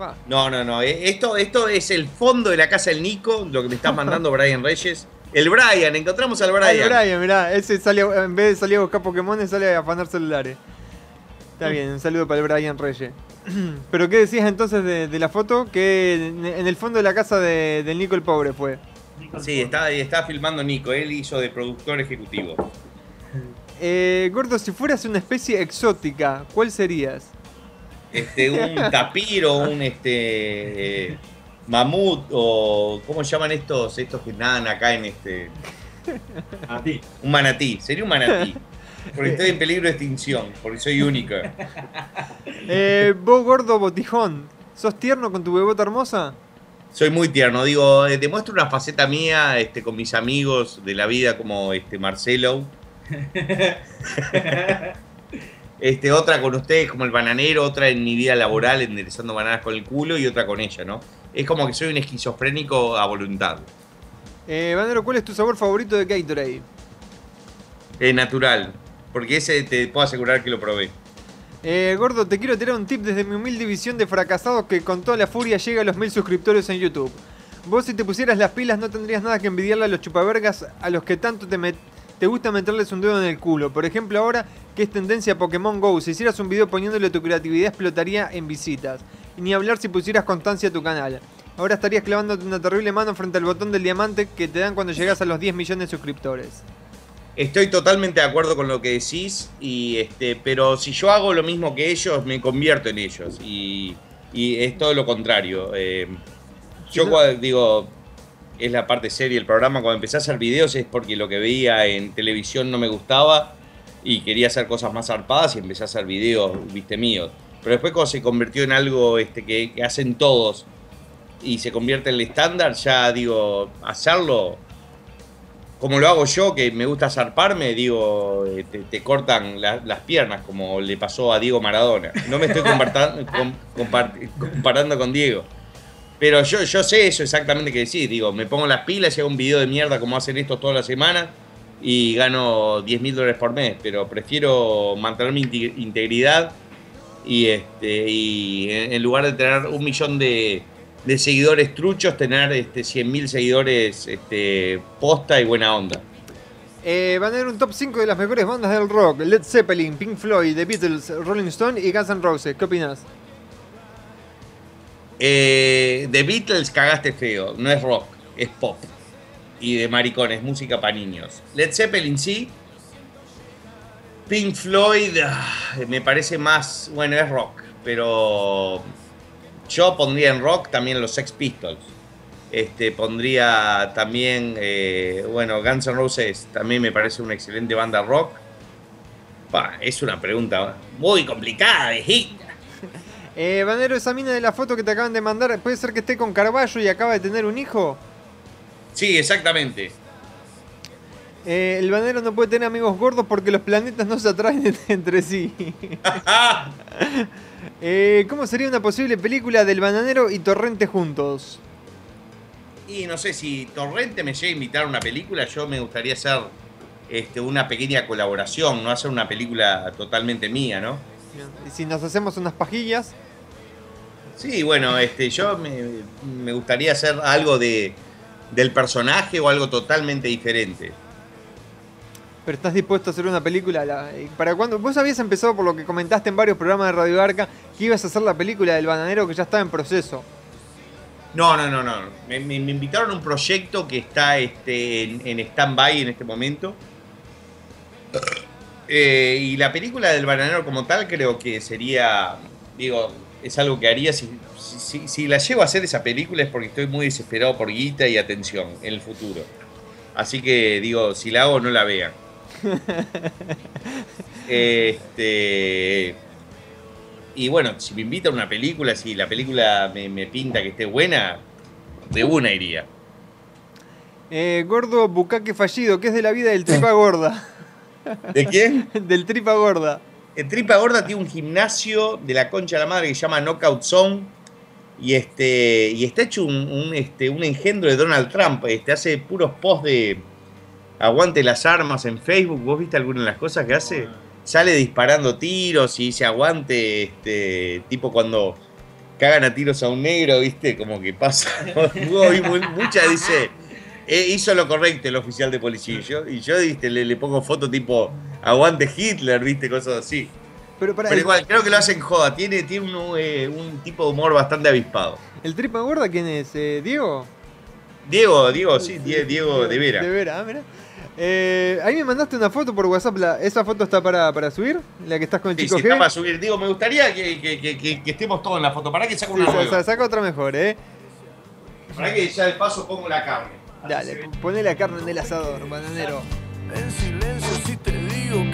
B: Ah.
E: No, no, no. eh, Esto, esto es el fondo de la casa del Nico, lo que me está mandando Brian Reyes. El Brian, encontramos al Brian.
B: Brian, mirá, ese sale, en vez de salir a buscar Pokémon, sale a afanar celulares. Está bien, un saludo para el Brian Reyes. Pero ¿qué decías entonces de, de la foto? Que en, en el fondo de la casa de, del Nico el Pobre fue.
E: Sí, está, está filmando Nico, él hizo de productor ejecutivo.
B: Eh, Gordo, si fueras una especie exótica, ¿cuál serías?
E: Este, un tapir o un este. eh, mamut o ¿cómo llaman estos estos que nadan acá en este
G: Manatí.
E: un manatí? Sería un manatí. Porque estoy en peligro de extinción, porque soy única.
B: Eh, vos, gordo botijón, ¿sos tierno con tu bebota hermosa?
E: Soy muy tierno, digo, eh, demuestro una faceta mía este, con mis amigos de la vida como este Marcelo. Este, otra con ustedes como el bananero, otra en mi vida laboral enderezando bananas con el culo y otra con ella, ¿no? Es como que soy un esquizofrénico a voluntad.
B: Eh, Banero, ¿cuál es tu sabor favorito de Gatorade?
E: Es natural, porque ese te puedo asegurar que lo probé.
B: Eh, gordo, te quiero tirar un tip desde mi humilde visión de fracasados que con toda la furia llega a los mil suscriptores en YouTube. Vos si te pusieras las pilas no tendrías nada que envidiarle a los chupavergas a los que tanto te, te gusta meterles un dedo en el culo. Por ejemplo ahora que es tendencia Pokémon GO, si hicieras un video poniéndole tu creatividad explotaría en visitas. Y ni hablar si pusieras constancia a tu canal. Ahora estarías clavándote una terrible mano frente al botón del diamante que te dan cuando llegas a los 10 millones de suscriptores.
E: Estoy totalmente de acuerdo con lo que decís, y este, pero si yo hago lo mismo que ellos, me convierto en ellos. Y, y es todo lo contrario. Eh, yo cuando digo, es la parte seria del programa, cuando empecé a hacer videos es porque lo que veía en televisión no me gustaba y quería hacer cosas más zarpadas y empecé a hacer videos, viste, míos. Pero después cuando se convirtió en algo este, que, que hacen todos y se convierte en el estándar, ya digo, hacerlo como lo hago yo, que me gusta zarparme, digo, eh, te, cortan la- las piernas, como le pasó a Diego Maradona. No me estoy comparando con Diego. Pero yo, yo sé eso exactamente que decís. Digo, me pongo las pilas y hago un video de mierda como hacen estos toda la semana y gano 10 mil dólares por mes. Pero prefiero mantener mi inte- integridad y, este, y en lugar de tener un millón de, de seguidores truchos, tener este, 100 mil seguidores este, posta y buena onda.
B: Eh, van a ver un top 5 de las mejores bandas del rock. Led Zeppelin, Pink Floyd, The Beatles, Rolling Stone y Guns N' Roses. ¿Qué opinas?
E: Eh, The Beatles cagaste feo, no es rock, es pop. Y de maricones, música para niños. Led Zeppelin sí. Pink Floyd ah, me parece más, bueno, es rock, pero yo pondría en rock también los Sex Pistols. Este, pondría también, eh, bueno, Guns N' Roses también me parece una excelente banda rock. Pa, es una pregunta muy complicada, viejita.
B: Eh, Banero, esa mina de la foto que te acaban de mandar, ¿puede ser que esté con Carballo y acaba de tener un hijo?
E: Sí, exactamente.
B: Eh, el Banero no puede tener amigos gordos porque los planetas no se atraen entre sí. Eh, ¿Cómo sería una posible película del Bananero y Torrente juntos?
E: Y no sé si Torrente me llega a invitar a una película, yo me gustaría hacer este, una pequeña colaboración, no hacer una película totalmente mía, ¿no?
B: Y si nos hacemos unas pajillas,
E: Sí, bueno, este, yo me, me gustaría hacer algo de, del personaje o algo totalmente diferente.
B: Pero estás dispuesto a hacer una película. la- eh, ¿Para cuándo? Vos habías empezado por lo que comentaste en varios programas de Radio Arca que ibas a hacer la película del Bananero que ya estaba en proceso.
E: No, no, no, no. Me, invitaron a un proyecto que está este, en, en stand-by en este momento. Eh, y la película del bananero como tal creo que sería, digo, es algo que haría si, si- si la llevo a hacer esa película es porque estoy muy desesperado por guita y atención en el futuro. Así que digo, si la hago no la vean. Este. Y bueno, si me invitan a una película, si la película me, me pinta que esté buena, de una iría.
B: Eh, gordo Bucaque Fallido, que es de la vida del Tripa Gorda.
E: ¿De quién?
B: del Tripa Gorda.
E: El Tripa Gorda tiene un gimnasio de la concha de la madre que se llama Knockout Zone. Y, este, y está hecho un, un, este, un engendro de Donald Trump. Este, hace puros posts de aguante las armas en Facebook. ¿Vos viste alguna de las cosas que hace? Sale disparando tiros y dice aguante, este, tipo cuando cagan a tiros a un negro, ¿viste? Como que pasa. Mucha dice, "Eh, hizo lo correcto el oficial de policía. Y yo, y yo ¿viste? Le, le pongo foto tipo aguante Hitler, ¿viste? Cosas así.
B: Pero, para,
E: Pero
B: el,
E: igual, creo que lo hacen joda. Tiene, tiene un, eh, un tipo de humor bastante avispado.
B: ¿El Tripa Gorda quién es? Eh, ¿Diego?
E: Diego, Diego, sí, Die- Diego de Vera.
B: De Vera, ah, mira. Eh, ahí me mandaste una foto por WhatsApp. la- ¿Esa foto está para, para subir? ¿La que estás con el
E: Sí,
B: chico
E: sí,
B: G?
E: está para subir. Digo, me gustaría que, que- que- que- que estemos todos en la foto. ¿Para que saco
B: Sí,
E: una
B: sa- saca otra mejor, ¿eh?
E: Para que ya de paso pongo la carne.
B: Dale, poné la carne en el asador, bananero.
I: En silencio si te digo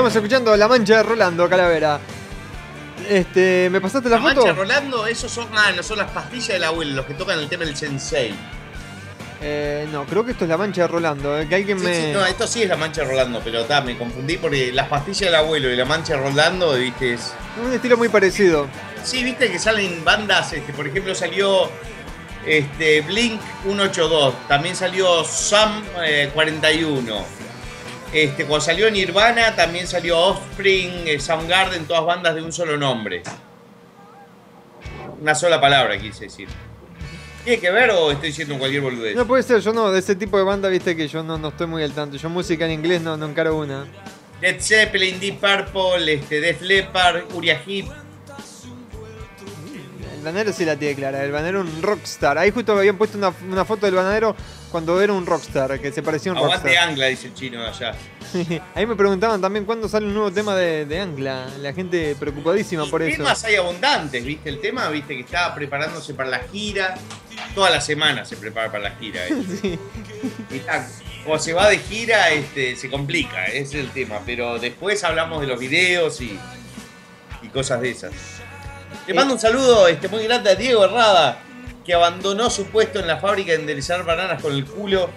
E: estamos
B: escuchando La Mancha de Rolando, Calavera. Este, ¿me pasaste la,
E: La
B: foto?
E: mancha Rolando, esos son, ah, no son las pastillas del abuelo, los que tocan el tema del sensei.
B: Eh, no, creo que esto es La Mancha de Rolando, eh, que alguien
E: Sí,
B: me...
E: sí, no, esto sí es la mancha Rolando, pero ta, me confundí porque las pastillas del abuelo y la mancha Rolando, viste, es.
B: Un estilo muy parecido.
E: Sí, viste que salen bandas, este, por ejemplo salió este, Blink 182, también salió Sam eh, 41. Este, cuando salió Nirvana también salió Offspring, eh, Soundgarden, todas bandas de un solo nombre. Una sola palabra quise decir. ¿Tiene que ver o estoy diciendo cualquier boludez?
B: No puede ser, yo no, de ese tipo de banda, viste que yo no, no estoy muy al tanto. Yo música en inglés no, no encaro una.
E: Led Zeppelin, Deep Purple, este, Def Leppard, Uriah Heep.
B: El bananero sí la tiene clara, el bananero un rockstar. Ahí justo me habían puesto una, una foto del bananero cuando era un rockstar, que se parecía a un
E: Aguante
B: rockstar.
E: Angla, dice el chino de allá.
B: Ahí me preguntaban también cuándo sale un nuevo tema de, de Angla. La gente preocupadísima por eso.
E: Temas hay abundantes, ¿viste? El tema, ¿viste? Que estaba preparándose para la gira. Toda la semana se prepara para la gira. ¿eh? Y ta, cuando se va de gira, este, se complica, ese es el tema. Pero después hablamos de los videos y, y cosas de esas. Le mando un saludo este, muy grande a Diego Herrada, que abandonó su puesto en la fábrica de enderezar bananas con el culo.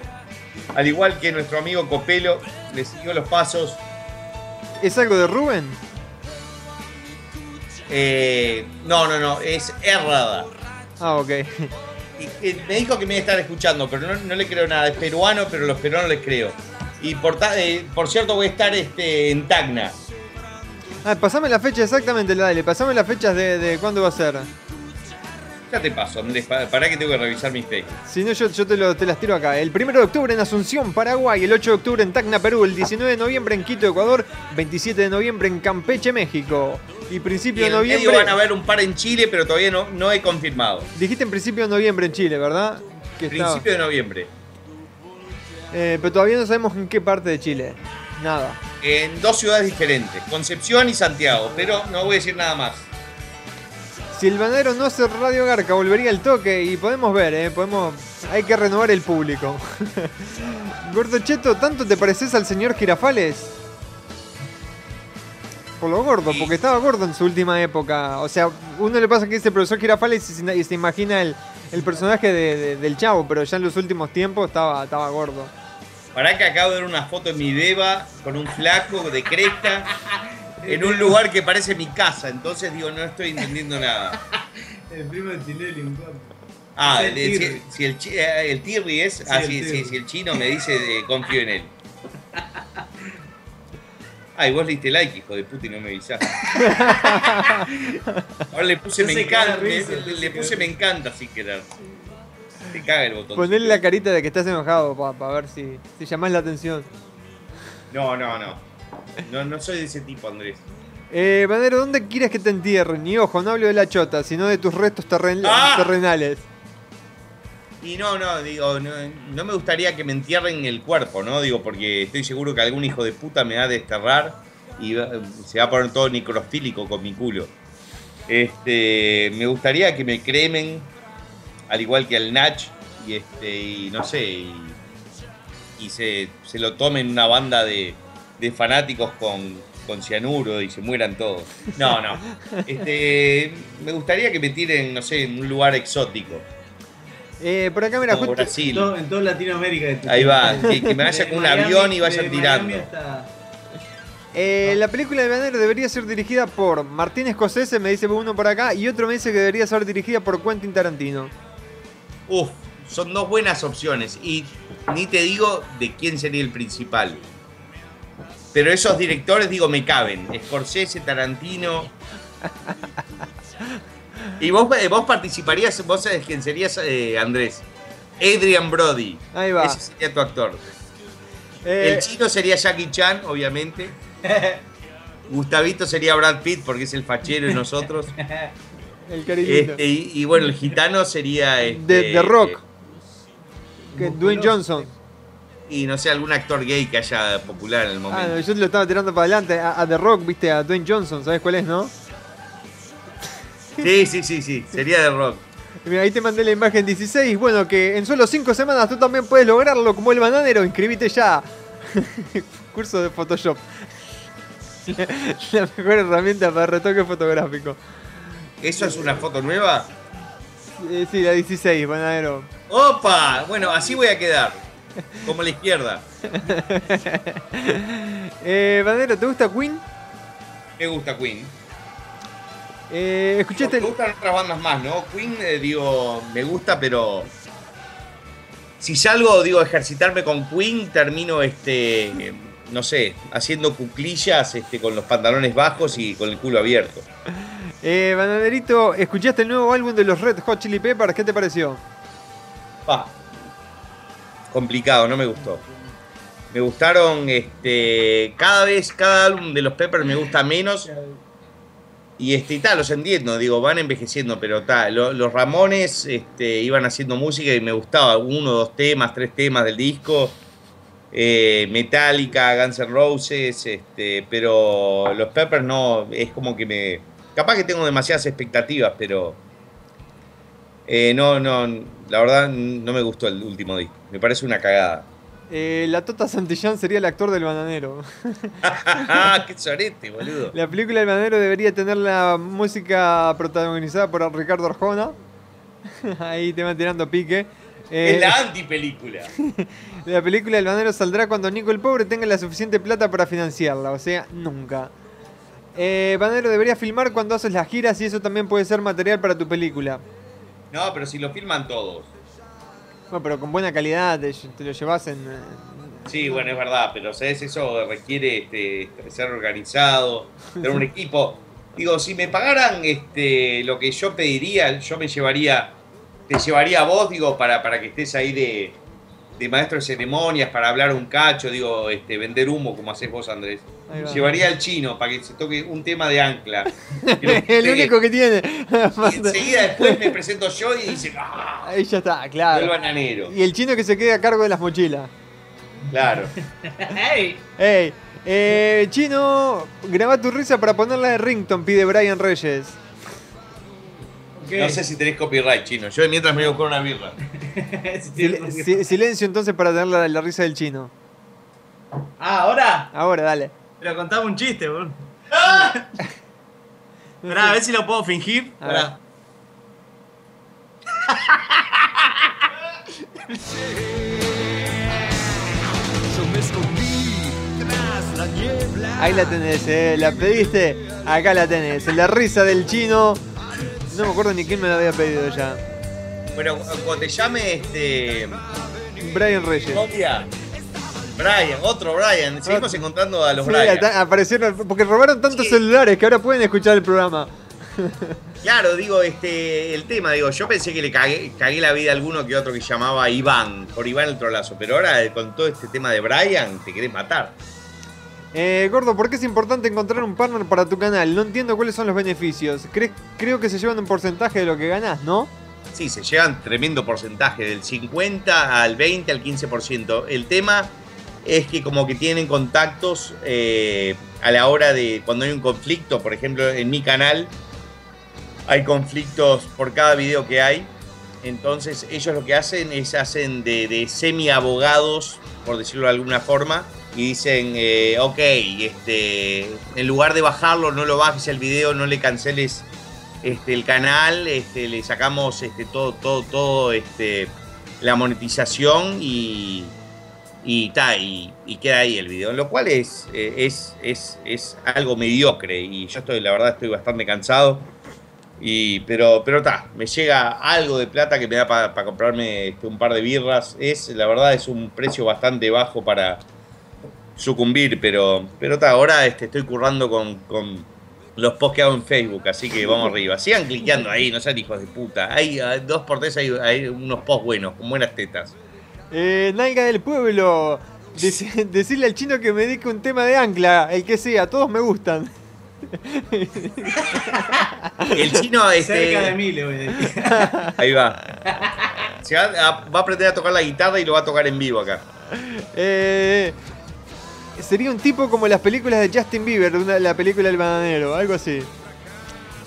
E: Al igual que nuestro amigo Copelo, le siguió los pasos.
B: ¿Es algo de Rubén?
E: Eh, no, no, no, es Herrada.
B: Ah, ok.
E: Y- y me dijo que me iba a estar escuchando, pero no, no le creo nada. Es peruano, pero los peruanos les creo. Y por, eh, por cierto, voy a estar este, en Tacna.
B: Ah, pasame la fecha exactamente, dale. Pasame las fechas de, de cuándo va a ser.
E: Ya te paso, Andrés. pa- Pará que tengo que revisar mis Facebook.
B: Si no, yo, yo te, lo- te las tiro acá. El 1 de octubre en Asunción, Paraguay. El 8 de octubre en Tacna, Perú. El 19 de noviembre en Quito, Ecuador. 27 de noviembre en Campeche, México. Y
E: Y
B: principio
E: en
B: de
E: el medio
B: noviembre.
E: van a ver un par en Chile, pero todavía no, no he confirmado.
B: Dijiste en principio de noviembre en Chile, ¿verdad? Que estaba-
E: Principio de noviembre.
B: Eh, pero todavía no sabemos en qué parte de Chile. Nada.
E: En dos ciudades diferentes, Concepción y Santiago. Pero no voy a decir nada más.
B: Si el banero no hace Radio Garca, volvería el toque y podemos ver, ¿eh? Podemos... Hay que renovar el público. Gordo Cheto, ¿tanto te pareces al señor Girafales? Por lo gordo, porque estaba gordo en su última época. O sea, uno le pasa que dice profesor Girafales y se, y se imagina el, el personaje de- de- del chavo, pero ya en los últimos tiempos estaba, estaba gordo.
E: Pará que acabo de ver una foto de mi beba con un flaco de cresta en un lugar que parece mi casa. Entonces digo, no estoy entendiendo nada.
H: El primo de Tinelli, un.
E: Ah,
H: el
E: el- si,
H: Tirri.
E: si el, eh, el Tirri es. ah,
H: el
E: sí, si el chino me dice, eh, confío en él. Ay, vos le diste like, hijo de puta, y no me avisaste. Ahora le puse me encanta.
H: risa,
E: le-
H: no
E: le
H: se
E: puse me encanta sin querer. Te caga el botón.
B: Ponele la carita de que estás enojado para ver si, si llamás la atención.
E: No, no, no. No, no soy de ese tipo, Andrés.
B: Eh, Banero, ¿dónde quieres que te entierren? Y ojo, no hablo de la chota, sino de tus restos terren-
E: ¡Ah!
B: terrenales.
E: Y no, no, digo, no, no me gustaría que me entierren el cuerpo, ¿no? Digo, porque estoy seguro que algún hijo de puta me va a desterrar y va- se va a poner todo necrofílico con mi culo. Este, me gustaría que me cremen, al igual que al Nach, y este, y no sé, y, y se, se lo tomen una banda de, de fanáticos con, con cianuro y se mueran todos. No, no. Este, me gustaría que me tiren, no sé, en un lugar exótico.
B: Eh, por acá, mira, justo.
E: Brasil.
H: Todo- en toda Latinoamérica.
E: Ahí va, que, que me vaya con un
H: Miami-
E: avión y vayan tirando.
H: Hasta-
B: Eh, la película de Banero debería ser dirigida por Martín Scorsese, me dice uno por acá, y otro me dice que debería ser dirigida por Quentin Tarantino.
E: Uf, son dos buenas opciones. Y ni te digo de quién sería el principal. Pero esos directores, digo, me caben. Scorsese, Tarantino. Y vos, eh, vos participarías, vos sabés quién serías, eh, Andrés. Adrian Brody.
B: Ahí va.
E: Ese sería tu actor.
B: Eh,
E: El chino sería Jackie Chan, obviamente. Gustavito sería Brad Pitt porque es el fachero y nosotros.
B: el.
E: Este, y, y bueno, el gitano sería.
B: de,
E: Este,
B: de Rock. Que Dwayne Johnson.
E: Y no sé, algún actor gay que haya popular en el
B: Ah,
E: momento.
B: no, yo te lo estaba tirando para adelante. A, a The Rock, viste, a Dwayne Johnson, ¿sabes cuál es, no?
E: Sí, sí, sí, sí. Sería de rock.
B: Mira, ahí te mandé la imagen 16. Bueno, que en solo 5 semanas tú también puedes lograrlo como el bananero. Inscribite ya. Curso de Photoshop. La, la mejor herramienta para retoque fotográfico.
E: ¿Eso es una foto nueva?
B: Eh, sí, la 16, bananero.
E: ¡Opa! Bueno, así voy a quedar. Como la izquierda.
B: Eh, ¿te gusta Queen?
E: Me gusta Queen.
B: Eh, ¿Escuchaste?
E: Me gustan otras bandas más, ¿no? Queen, eh, digo, me gusta, pero. Si salgo, digo, a ejercitarme con Queen, termino, este. eh, No sé, haciendo cuclillas este, con los pantalones bajos y con el culo abierto.
B: Eh, ¿escuchaste el nuevo álbum de los Red Hot Chili Peppers? ¿Qué te pareció?
E: Pa. Complicado, no me gustó. Me gustaron, este. Cada vez, cada álbum de los Peppers me gusta menos. Y este, y tal, los entiendo, digo, van envejeciendo, pero tal. los Ramones este, iban haciendo música y me gustaba uno, dos temas, tres temas del disco. Eh, Metallica, Guns N' Roses, este, pero los Peppers no, es como que me. Capaz que tengo demasiadas expectativas, pero. Eh, no, no, la verdad no me gustó el último disco. Me parece una cagada.
B: Eh, la Tota Santillán sería el actor del bananero.
E: ¡Ah, qué sorete, boludo!
B: La película del bananero debería tener la música protagonizada por Ricardo Arjona. Ahí te van tirando pique. Eh,
E: Es la antipelícula.
B: la película del bananero saldrá cuando Nico el Pobre tenga la suficiente plata para financiarla, o sea, nunca. Eh, bananero debería filmar cuando haces las giras y eso también puede ser material para tu película.
E: No, pero si lo filman todos.
B: Bueno, pero con buena calidad, te, te lo llevas en...
E: Sí, bueno, es verdad, pero ¿sabes? Eso requiere este, ser organizado, tener un equipo. Digo, si me pagaran este, lo que yo pediría, yo me llevaría, te llevaría a vos, digo, para, para que estés ahí de, de maestro de ceremonias, para hablar un cacho, digo, este, vender humo, como haces vos, Andrés. Llevaría al chino para que se toque un tema de ancla.
B: el único que tiene.
E: Y enseguida después me presento yo y dice, ¡ah!
B: Ahí ya está, claro.
E: El bananero.
B: Y el chino que se quede a cargo de las mochilas.
E: Claro.
H: ¡Ey!
B: Ey, eh, chino, graba tu risa para ponerla de rington, pide Brian Reyes.
E: No sé si tenés copyright, chino. Yo mientras me voy a buscar una birra.
B: Sil- si- silencio entonces para tener la, la risa del chino.
H: Ah, ¿ahora?
B: Ahora, dale.
H: Pero contame un chiste, boludo. Esperá, a ver si lo puedo fingir.
B: A ver.
H: Esperá.
B: Ahí la tenés, eh, la pediste. Acá la tenés. La risa del chino. No me acuerdo ni quién me la había pedido ya.
E: Bueno, cuando te llame este.
B: Brian Reyes.
E: Brian, otro Brian. Seguimos encontrando a los
B: Sí,
E: Brian.
B: aparecieron, porque robaron tantos celulares que ahora pueden escuchar el programa.
E: Claro, digo, este, el tema, digo, yo pensé que le cagué, cagué la vida a alguno que otro que llamaba Iván, por Iván el trolazo, pero ahora con todo este tema de Brian, te querés matar.
B: Eh, Gordo, ¿por qué es importante encontrar un partner para tu canal? No entiendo cuáles son los beneficios. Cre- creo que se llevan un porcentaje de lo que ganás, ¿no?
E: Sí, se llevan tremendo porcentaje, del 50 al 20 al 15%. El tema es que como que tienen contactos eh, a la hora de cuando hay un conflicto, por ejemplo, en mi canal hay conflictos por cada video que hay. Entonces ellos lo que hacen es hacen de, de semi abogados, por decirlo de alguna forma, y dicen, eh, ok, este, en lugar de bajarlo, no lo bajes el video, no le canceles este, el canal, este, le sacamos este, todo, todo, todo, este, la monetización y, y, ta, y, queda ahí el video. Lo cual es, eh, es, es, es algo mediocre y yo estoy, la verdad, estoy bastante cansado. Y, pero, pero ta, me llega algo de plata que me da para comprarme este, un par de birras. Es, la verdad, es un precio bastante bajo para sucumbir, pero, pero ta, ahora este, estoy currando con, con los posts que hago en Facebook, así que vamos arriba. Sigan cliqueando ahí, no sean hijos de puta. Hay dos por tres, hay, hay unos posts buenos, con buenas tetas.
B: Eh, Nalga del pueblo. Dec- decirle al chino que me dedique un tema de ancla, el que sea, todos me gustan.
E: El chino, este.
H: Cerca de mí le voy a decir.
E: Ahí va. Se va, a, va a aprender a tocar la guitarra y lo va a tocar en vivo acá.
B: Eh, sería un tipo como las películas de Justin Bieber, una- la película del bananero, algo así.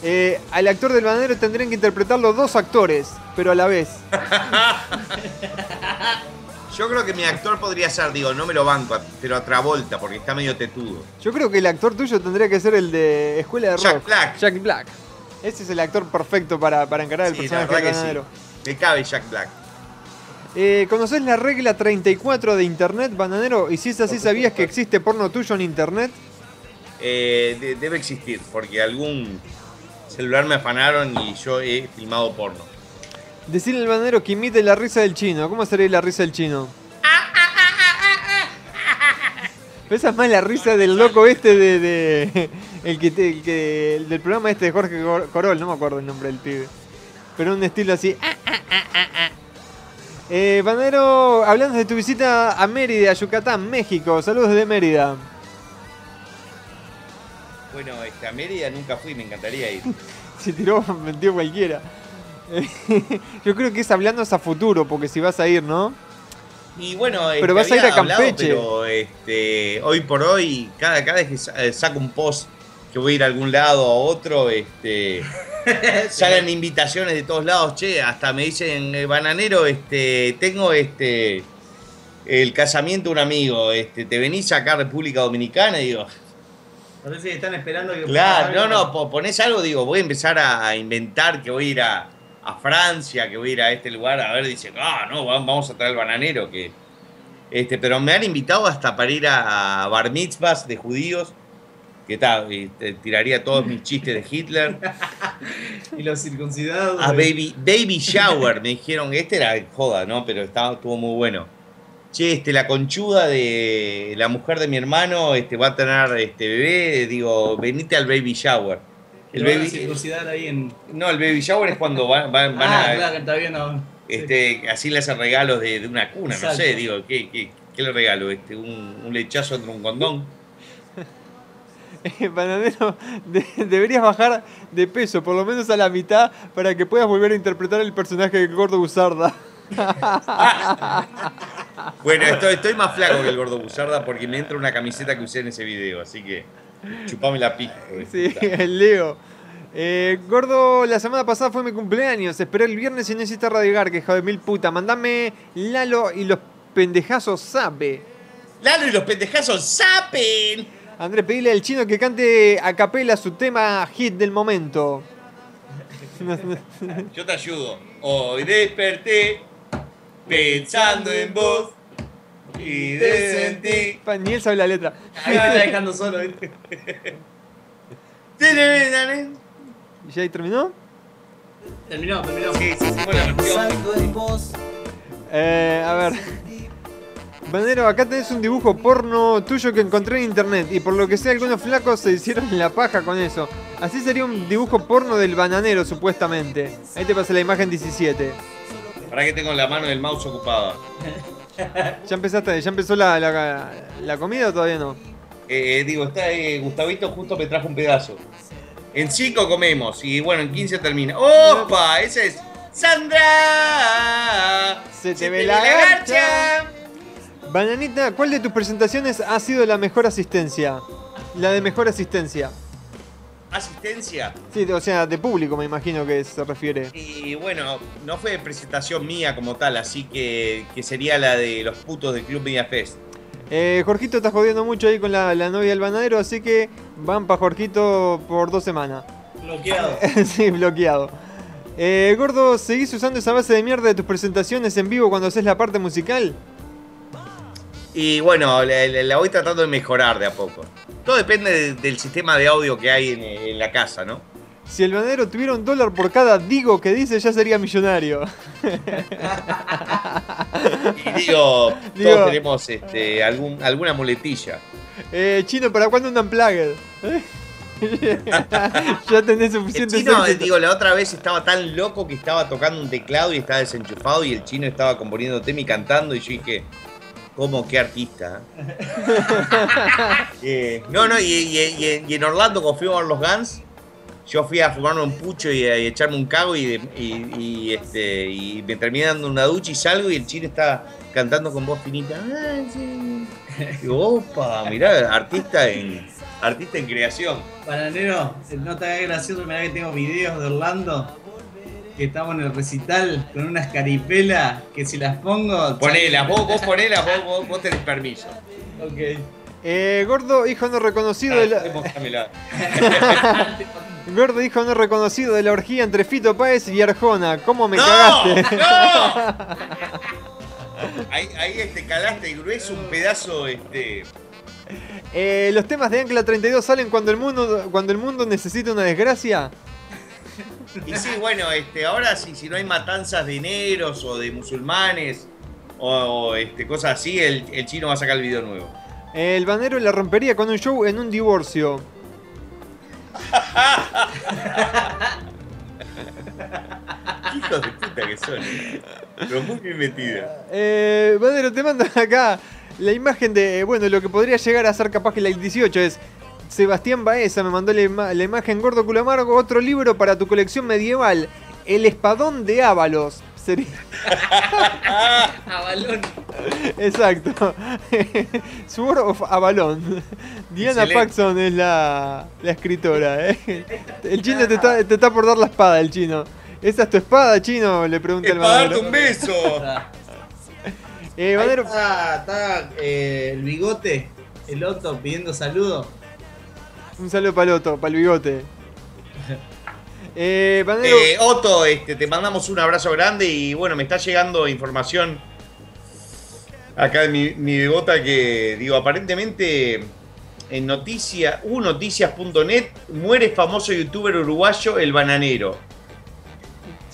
B: Eh, al actor del bananero tendrían que interpretarlo dos actores, pero a la vez.
E: Yo creo que mi actor podría ser, digo, no me lo banco, pero a Travolta, porque está medio tetudo.
B: Yo creo que el actor tuyo tendría que ser el de Escuela de Rock.
E: Jack Black.
B: Jack Black. Ese es el actor perfecto para, para encarar el
E: Sí,
B: personaje
E: verdad
B: del
E: que sí.
B: bananero.
E: Me cabe Jack Black.
B: Eh, ¿Conoces la regla 34 de Internet, bananero? Y si es así, ¿sabías que existe porno tuyo en Internet?
E: Eh, de- debe existir, porque algún celular me afanaron y yo he filmado porno.
B: Decirle al bananero que imite la risa del chino. ¿Cómo sería la risa del chino? Esa es más la risa del loco este de. de- el que, te- el que- el del programa este de Jorge Cor- Corol, no me acuerdo el nombre del pibe. Pero un estilo así. Eh, Banero, hablando de tu visita a Mérida, Yucatán, México. Saludos desde Mérida.
E: Bueno, este, a Mérida nunca fui, me encantaría ir.
B: Se tiró, metió cualquiera. Yo creo que es hablando a futuro, porque si vas a ir, ¿no?
E: Y bueno,
B: Pero
E: este,
B: vas a ir a Campeche.
E: pero este, hoy por hoy, cada, cada vez que eh, saco un post que voy a ir a algún lado a otro, este, salen invitaciones de todos lados, che, hasta me dicen, eh, bananero, este, tengo este el casamiento de un amigo, este, ¿te venís acá a República Dominicana? Y digo,
H: Parece que están esperando que.
E: Claro, no, no, po- ponés algo, digo, voy a empezar a, a inventar que voy a ir a, a Francia, que voy a ir a este lugar, a ver, dice, ah, no, va- vamos a traer el bananero, que... Este, pero me han invitado hasta para ir a, a bar mitzvahs de judíos, que tal, y te tiraría todos mis chistes de Hitler.
H: Y los circuncidados.
E: A baby, baby shower, me dijeron, este era joda, ¿no? Pero estaba, estuvo muy bueno. Che, este, la conchuda de la mujer de mi hermano este, va a tener este bebé, digo, venite al baby shower. El
H: Lo van a
E: baby,
H: ahí en.
E: no, el baby shower es cuando van, van- van
H: ah,
E: a.
H: claro, está bien. No.
E: Este, así le hacen regalos de, de una cuna, no sé, digo, ¿qué, qué, qué le regalo? Este, un, un lechazo entre un condón.
B: Eh, Bananero, de- deberías bajar de peso, por lo menos a la mitad, para que puedas volver a interpretar el personaje de Gordo Buzarda.
E: Bueno, estoy, estoy más flaco que el gordo Buzarda porque me entra una camiseta que usé en ese video, así que chupame la pija.
B: Sí, el Leo. Eh, gordo, la semana pasada fue mi cumpleaños. Esperé el viernes y no hiciste Radio Garca, hijo de mil puta. Mandame Lalo y los pendejazos sabe.
E: Lalo y los pendejazos sapen.
B: Andrés, pedile al chino que cante a capela su tema hit del momento.
E: Yo te ayudo. Hoy desperté pensando en vos y ti.
B: Pa, Ni él sabe la letra.
H: Ahí me está dejando solo, ¿viste?
B: ¿Ya ahí terminó?
H: Terminó, terminó.
E: Sí, sí, sí, versión.
J: Vos,
B: Eh, a ver. Banero, acá tenés un dibujo porno tuyo que encontré en internet y por lo que sé algunos flacos se hicieron la paja con eso. Así sería un dibujo porno del bananero supuestamente. Ahí te pasé la imagen 17.
E: Para que tengo la mano del mouse ocupada.
B: ¿Ya empezaste, ya empezó la, la- la comida o todavía no?
E: Eh, digo, está eh, Gustavito justo me trajo un pedazo. En 5 comemos y bueno, en 15 termina. ¡Opa! Ese es Sandra.
B: Se te ve la garcha. Bananita, ¿cuál de tus presentaciones ha sido la mejor asistencia? La de mejor asistencia.
E: Asistencia.
B: Sí, o sea, de público me imagino que se refiere.
E: Y bueno, no fue presentación mía como tal, así que, que sería la de los putos del Club Media Fest.
B: Eh, Jorgito está jodiendo mucho ahí con la, la novia del bananero, así que van para Jorgito por dos semanas.
H: Bloqueado.
B: sí, bloqueado. Eh, Gordo, ¿seguís usando esa base de mierda de tus presentaciones en vivo cuando haces la parte musical?
E: Y bueno, la, voy tratando de mejorar de a poco. Todo depende de- del sistema de audio que hay en, en la casa, ¿no?
B: Si el bananero tuviera un dólar por cada digo que dice, ya sería millonario.
E: Y digo,
B: Digo-
E: todos tenemos este, algún, alguna muletilla.
B: Eh, chino, ¿para cuándo un unplugged? ya tenés
E: El
B: suficiente
E: chino, eh,
B: éxito.
E: digo, la otra vez estaba tan loco que estaba tocando un teclado y estaba desenchufado y el chino estaba componiendo tema y cantando y yo dije, ¿cómo qué artista? Eh, no, no, y, y- y- y en Orlando cuando fuimos a ver los Guns, yo fui a fumarme un pucho y a, y echarme un cago y, y- y, este, y me terminé dando una ducha y salgo y el chino está cantando con voz finita. Ay, sí. Digo, opa, mirá, artista en, artista en creación.
H: Bananero, no te hagas gracioso, mirá que tengo videos de Orlando. Que estamos en el recital con unas caripelas que si las pongo.
E: Ponelas, vos, vos ponelas, vos, vos, vos tenés permiso.
H: Ok.
B: Eh, gordo, hijo no reconocido de la... Gordo, hijo no reconocido de la orgía entre Fito Páez y Arjona. ¿Cómo me
E: ¡No!
B: cagaste?
E: Ahí, ahí este, calaste grueso un pedazo, este.
B: Eh, los temas de Ancla 32 salen cuando el mundo cuando el mundo necesita una desgracia.
E: Y sí, bueno, este, ahora si, si no hay matanzas de negros o de musulmanes o, o, este, cosas así, el, el chino va a sacar el video nuevo.
B: El banero la rompería con un show en un divorcio.
E: Hijos de puta que son, ¿eh? Pero muy bien metida.
B: Eh, banero, te mandan acá la imagen de, bueno, lo que podría llegar a ser capaz que la 18 es Sebastián Baeza me mandó la, ima- la imagen Gordo Culo Amargo, otro libro para tu colección medieval, El Espadón de Ábalos. Sería...
H: Avalón.
B: Exacto. Sword of Avalon. Diana
E: Excelente.
B: Paxson es la, la escritora. ¿eh? El chino te está, te está por dar la espada, el chino. ¿Esa es tu espada, chino? Le pregunta
E: ¡Es
B: el
E: para darte
B: banero.
E: un beso!
B: Eh,
H: Ahí está, está, eh, el bigote, el otro pidiendo saludo.
B: Un saludo para el otro, para el bigote. Eh,
E: Eh, Otto, este, te mandamos un abrazo grande y bueno, me está llegando información acá de mi, mi bebota que, digo, aparentemente en noticia, unoticias.net muere famoso youtuber uruguayo El Bananero.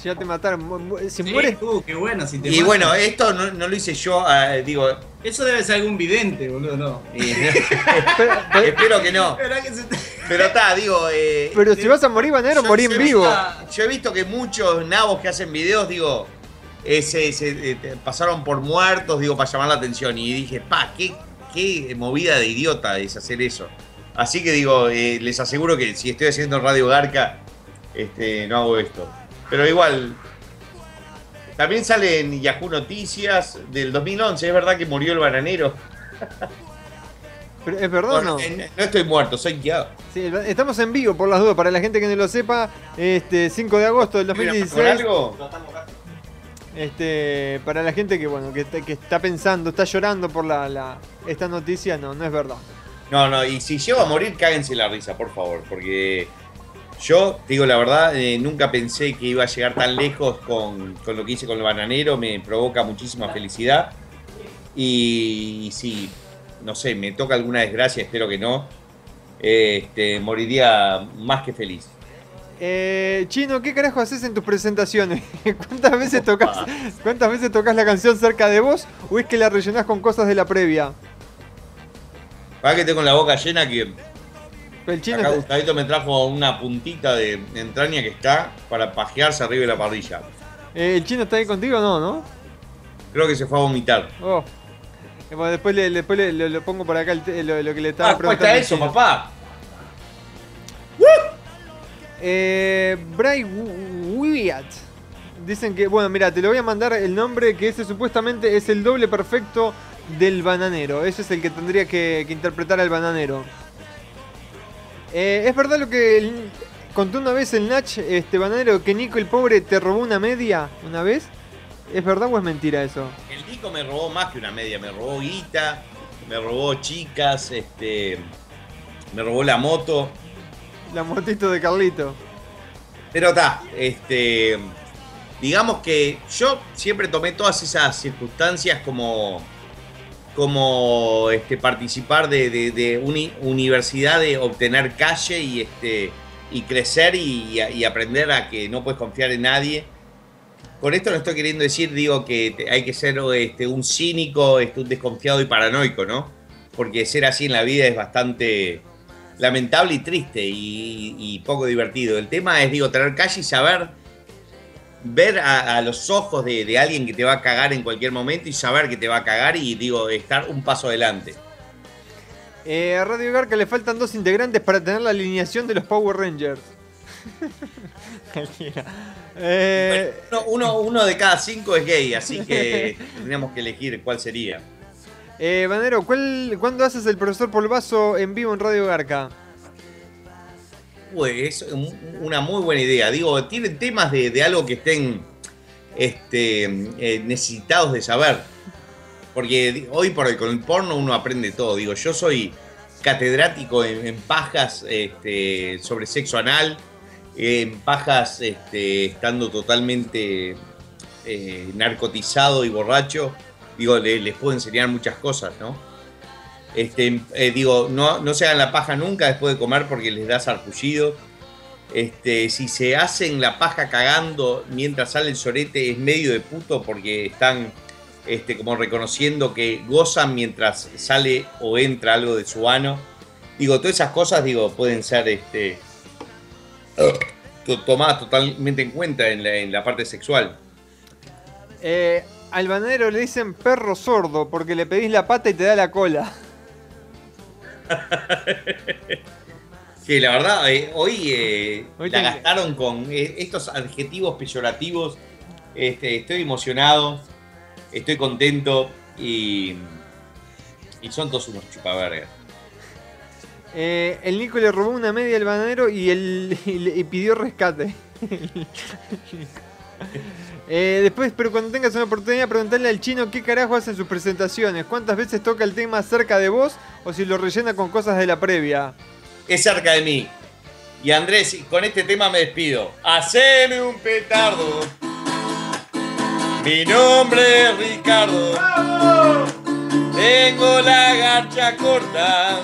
B: Ya te mataron. Mu- Si
H: Sí,
B: mueres,
H: uh, qué bueno, si te
E: Y
H: matan.
E: bueno, esto no, no lo hice yo, ah, digo,
H: Eso debe ser algún vidente, boludo, no.
E: y-
B: pero, pero-
E: espero que no.
H: Esperá que se te-
E: Pero está, digo, eh,
B: pero si vas a morir, banero,
E: Yo-
B: morí
E: yo
B: en
E: he
B: vivo.
E: visto- yo he visto que muchos nabos que hacen videos, digo, eh, se, se, eh, te- pasaron por muertos, digo, para llamar la atención. Y dije, pa, qué, qué movida de idiota es hacer eso. Así que digo, eh, les aseguro que si estoy haciendo Radio Garca, este, no hago esto. Pero igual, también sale en Yahoo Noticias del 2011, es verdad que murió el bananero.
B: Pero, ¿Es verdad o
E: Bueno,
B: no?
E: eh, no estoy muerto, soy yo.
B: Sí, estamos en vivo por las dudas, para la gente que no lo sepa, este 5 de agosto del
E: ¿Con
B: 2016.
E: algo?
B: Este, para la gente que bueno, que está, que está pensando, está llorando por la, la- esta noticia, no, no es verdad.
E: No, no, y si llego a morir, cáguense la risa, por favor, porque yo, te digo la verdad, eh, nunca pensé que iba a llegar tan lejos con, con lo que hice con el bananero, me provoca muchísima felicidad. Y, si, no sé, me toca alguna desgracia, espero que no, este, moriría más que feliz.
B: Eh, Chino, ¿qué carajo haces en tus presentaciones? ¿Cuántas veces tocas, ¿Cuántas veces tocas la canción cerca de vos o es que la rellenás con cosas de la previa?
E: Para que tengo la boca llena que
B: El chino
E: acá
B: está-
E: Gustavito me trajo una puntita de entraña que está para pajearse arriba de la parrilla.
B: Eh, ¿El chino está ahí contigo o no, no?
E: Creo que se fue a vomitar.
B: Oh. Eh, bueno, después le, después le- lo, lo pongo por acá el lo, lo que le estaba
E: Ah, ¿cómo
B: preguntando.
E: está
B: al
E: eso, papá?
B: Eh, Bray Wyatt. Dicen que, bueno, mira, te lo voy a mandar el nombre que ese supuestamente es el doble perfecto del bananero. Ese es el que tendría que, que interpretar al bananero. Eh, ¿Es verdad lo que el- contó una vez el Nach, este bananero, que Nico el pobre te robó una media una vez? ¿Es verdad o es mentira eso?
E: El Nico me robó más que una media, me robó guita, me robó chicas, este, me robó la moto.
B: La motito de Carlito.
E: Pero está, este, digamos que yo siempre tomé todas esas circunstancias como, como este, participar de, de, de uni- universidad, de obtener calle y, este, y crecer y, aprender a que no puedes confiar en nadie. Con esto no estoy queriendo decir, digo, que hay que ser este, un cínico, este, un desconfiado y paranoico, ¿no? Porque ser así en la vida es bastante lamentable y triste y, y poco divertido. El tema es, digo, tener calle y saber ver a, a los ojos de, de alguien que te va a cagar en cualquier momento y saber que te va a cagar y, digo, estar un paso adelante.
B: Eh, a Radio Garca le faltan dos integrantes para tener la alineación de los Power Rangers. Eh,
E: Uno, uno, uno de cada cinco es gay, así que tendríamos que elegir cuál sería.
B: eh, Banero, ¿cuál- ¿cuándo haces el profesor Polvazo en vivo en Radio Garca?
E: Pues es un- una muy buena idea. Digo, tienen temas de, algo que estén este, eh, necesitados de saber. Porque hoy por hoy con el porno uno aprende todo. Digo, yo soy catedrático en, en pajas este, sobre sexo anal, en pajas este, estando totalmente eh, narcotizado y borracho. Digo, le- les puedo enseñar muchas cosas, ¿no? Este, eh, digo, no, no se hagan la paja nunca después de comer porque les da sarpullido. Este, si se hacen la paja cagando mientras sale el sorete es medio de puto porque están este, como reconociendo que gozan mientras sale o entra algo de su ano. Digo, todas esas cosas digo, pueden ser este, to- tomadas totalmente en cuenta en la, en la parte sexual.
B: Eh, al bananero le dicen perro sordo porque le pedís la pata y te da la cola.
E: Sí, la verdad, eh, hoy, eh,
B: Hoy
E: la gastaron con eh, estos adjetivos peyorativos. Este, estoy emocionado, estoy contento y, y son todos unos chupavergas.
B: El Nico le robó una media al bananero y, el, y pidió rescate. Eh, después, pero cuando tengas una oportunidad, preguntarle al chino qué carajo hace en sus presentaciones. ¿Cuántas veces toca el tema cerca de vos o si lo rellena con cosas de la previa?
E: Es cerca de mí. Y Andrés, con este tema me despido. Haceme un petardo. Mi nombre es Ricardo. Tengo la garcha corta.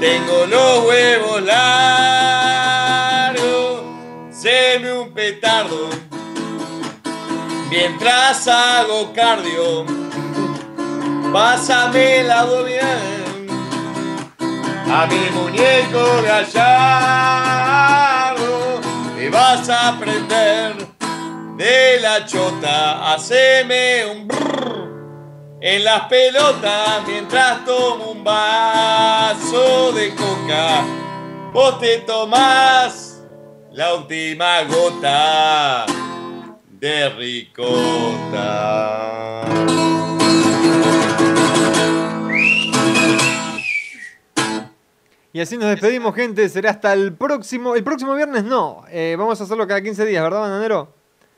E: Tengo los huevos largos. Haceme un petardo. Mientras hago cardio. Pásame la abdominal a mi muñeco gallardo me vas a aprender de la chota. Haceme un brrr en las pelotas mientras tomo un vaso de coca. Vos te tomás la última gota de ricota
B: Y así nos despedimos, gente. Será hasta el próximo. El próximo viernes no. Eh, vamos a hacerlo cada 15 días, ¿verdad, bananero?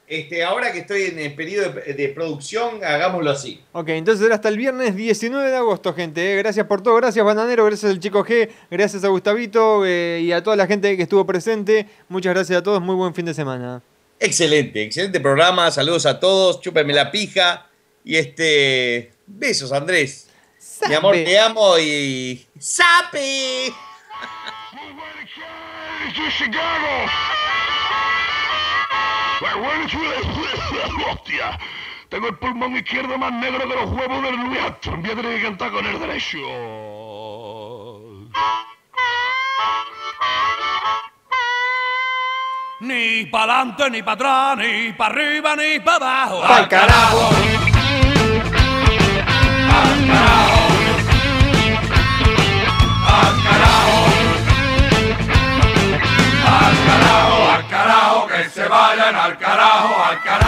E: Este, ahora que estoy en el periodo de, de producción, hagámoslo así.
B: Ok, entonces será hasta el viernes 19 de agosto, gente. eh. Gracias por todo, gracias Bananero, gracias al chico G, gracias a Gustavito eh, y a toda la gente que estuvo presente. Muchas gracias a todos, muy buen fin de semana.
E: Excelente, excelente programa. Saludos a todos, chúpenme la pija. Y este. Besos, Andrés. Mi amor, te amo y. ¡Sape!
I: ¡Estoy Chicago! ¡Hostia! Tengo el pulmón izquierdo más negro que los huevos del Louis Armstrong. Voy a tener que cantar con el derecho.
K: Ni para adelante, ni para atrás, ni para arriba, ni para abajo.
B: ¡Al carajo! ¡Al carajo! ¡Al carajo! ¡Al carajo! ¡Al carajo! ¡Que se
C: vayan al
B: carajo!
K: ¡Al carajo!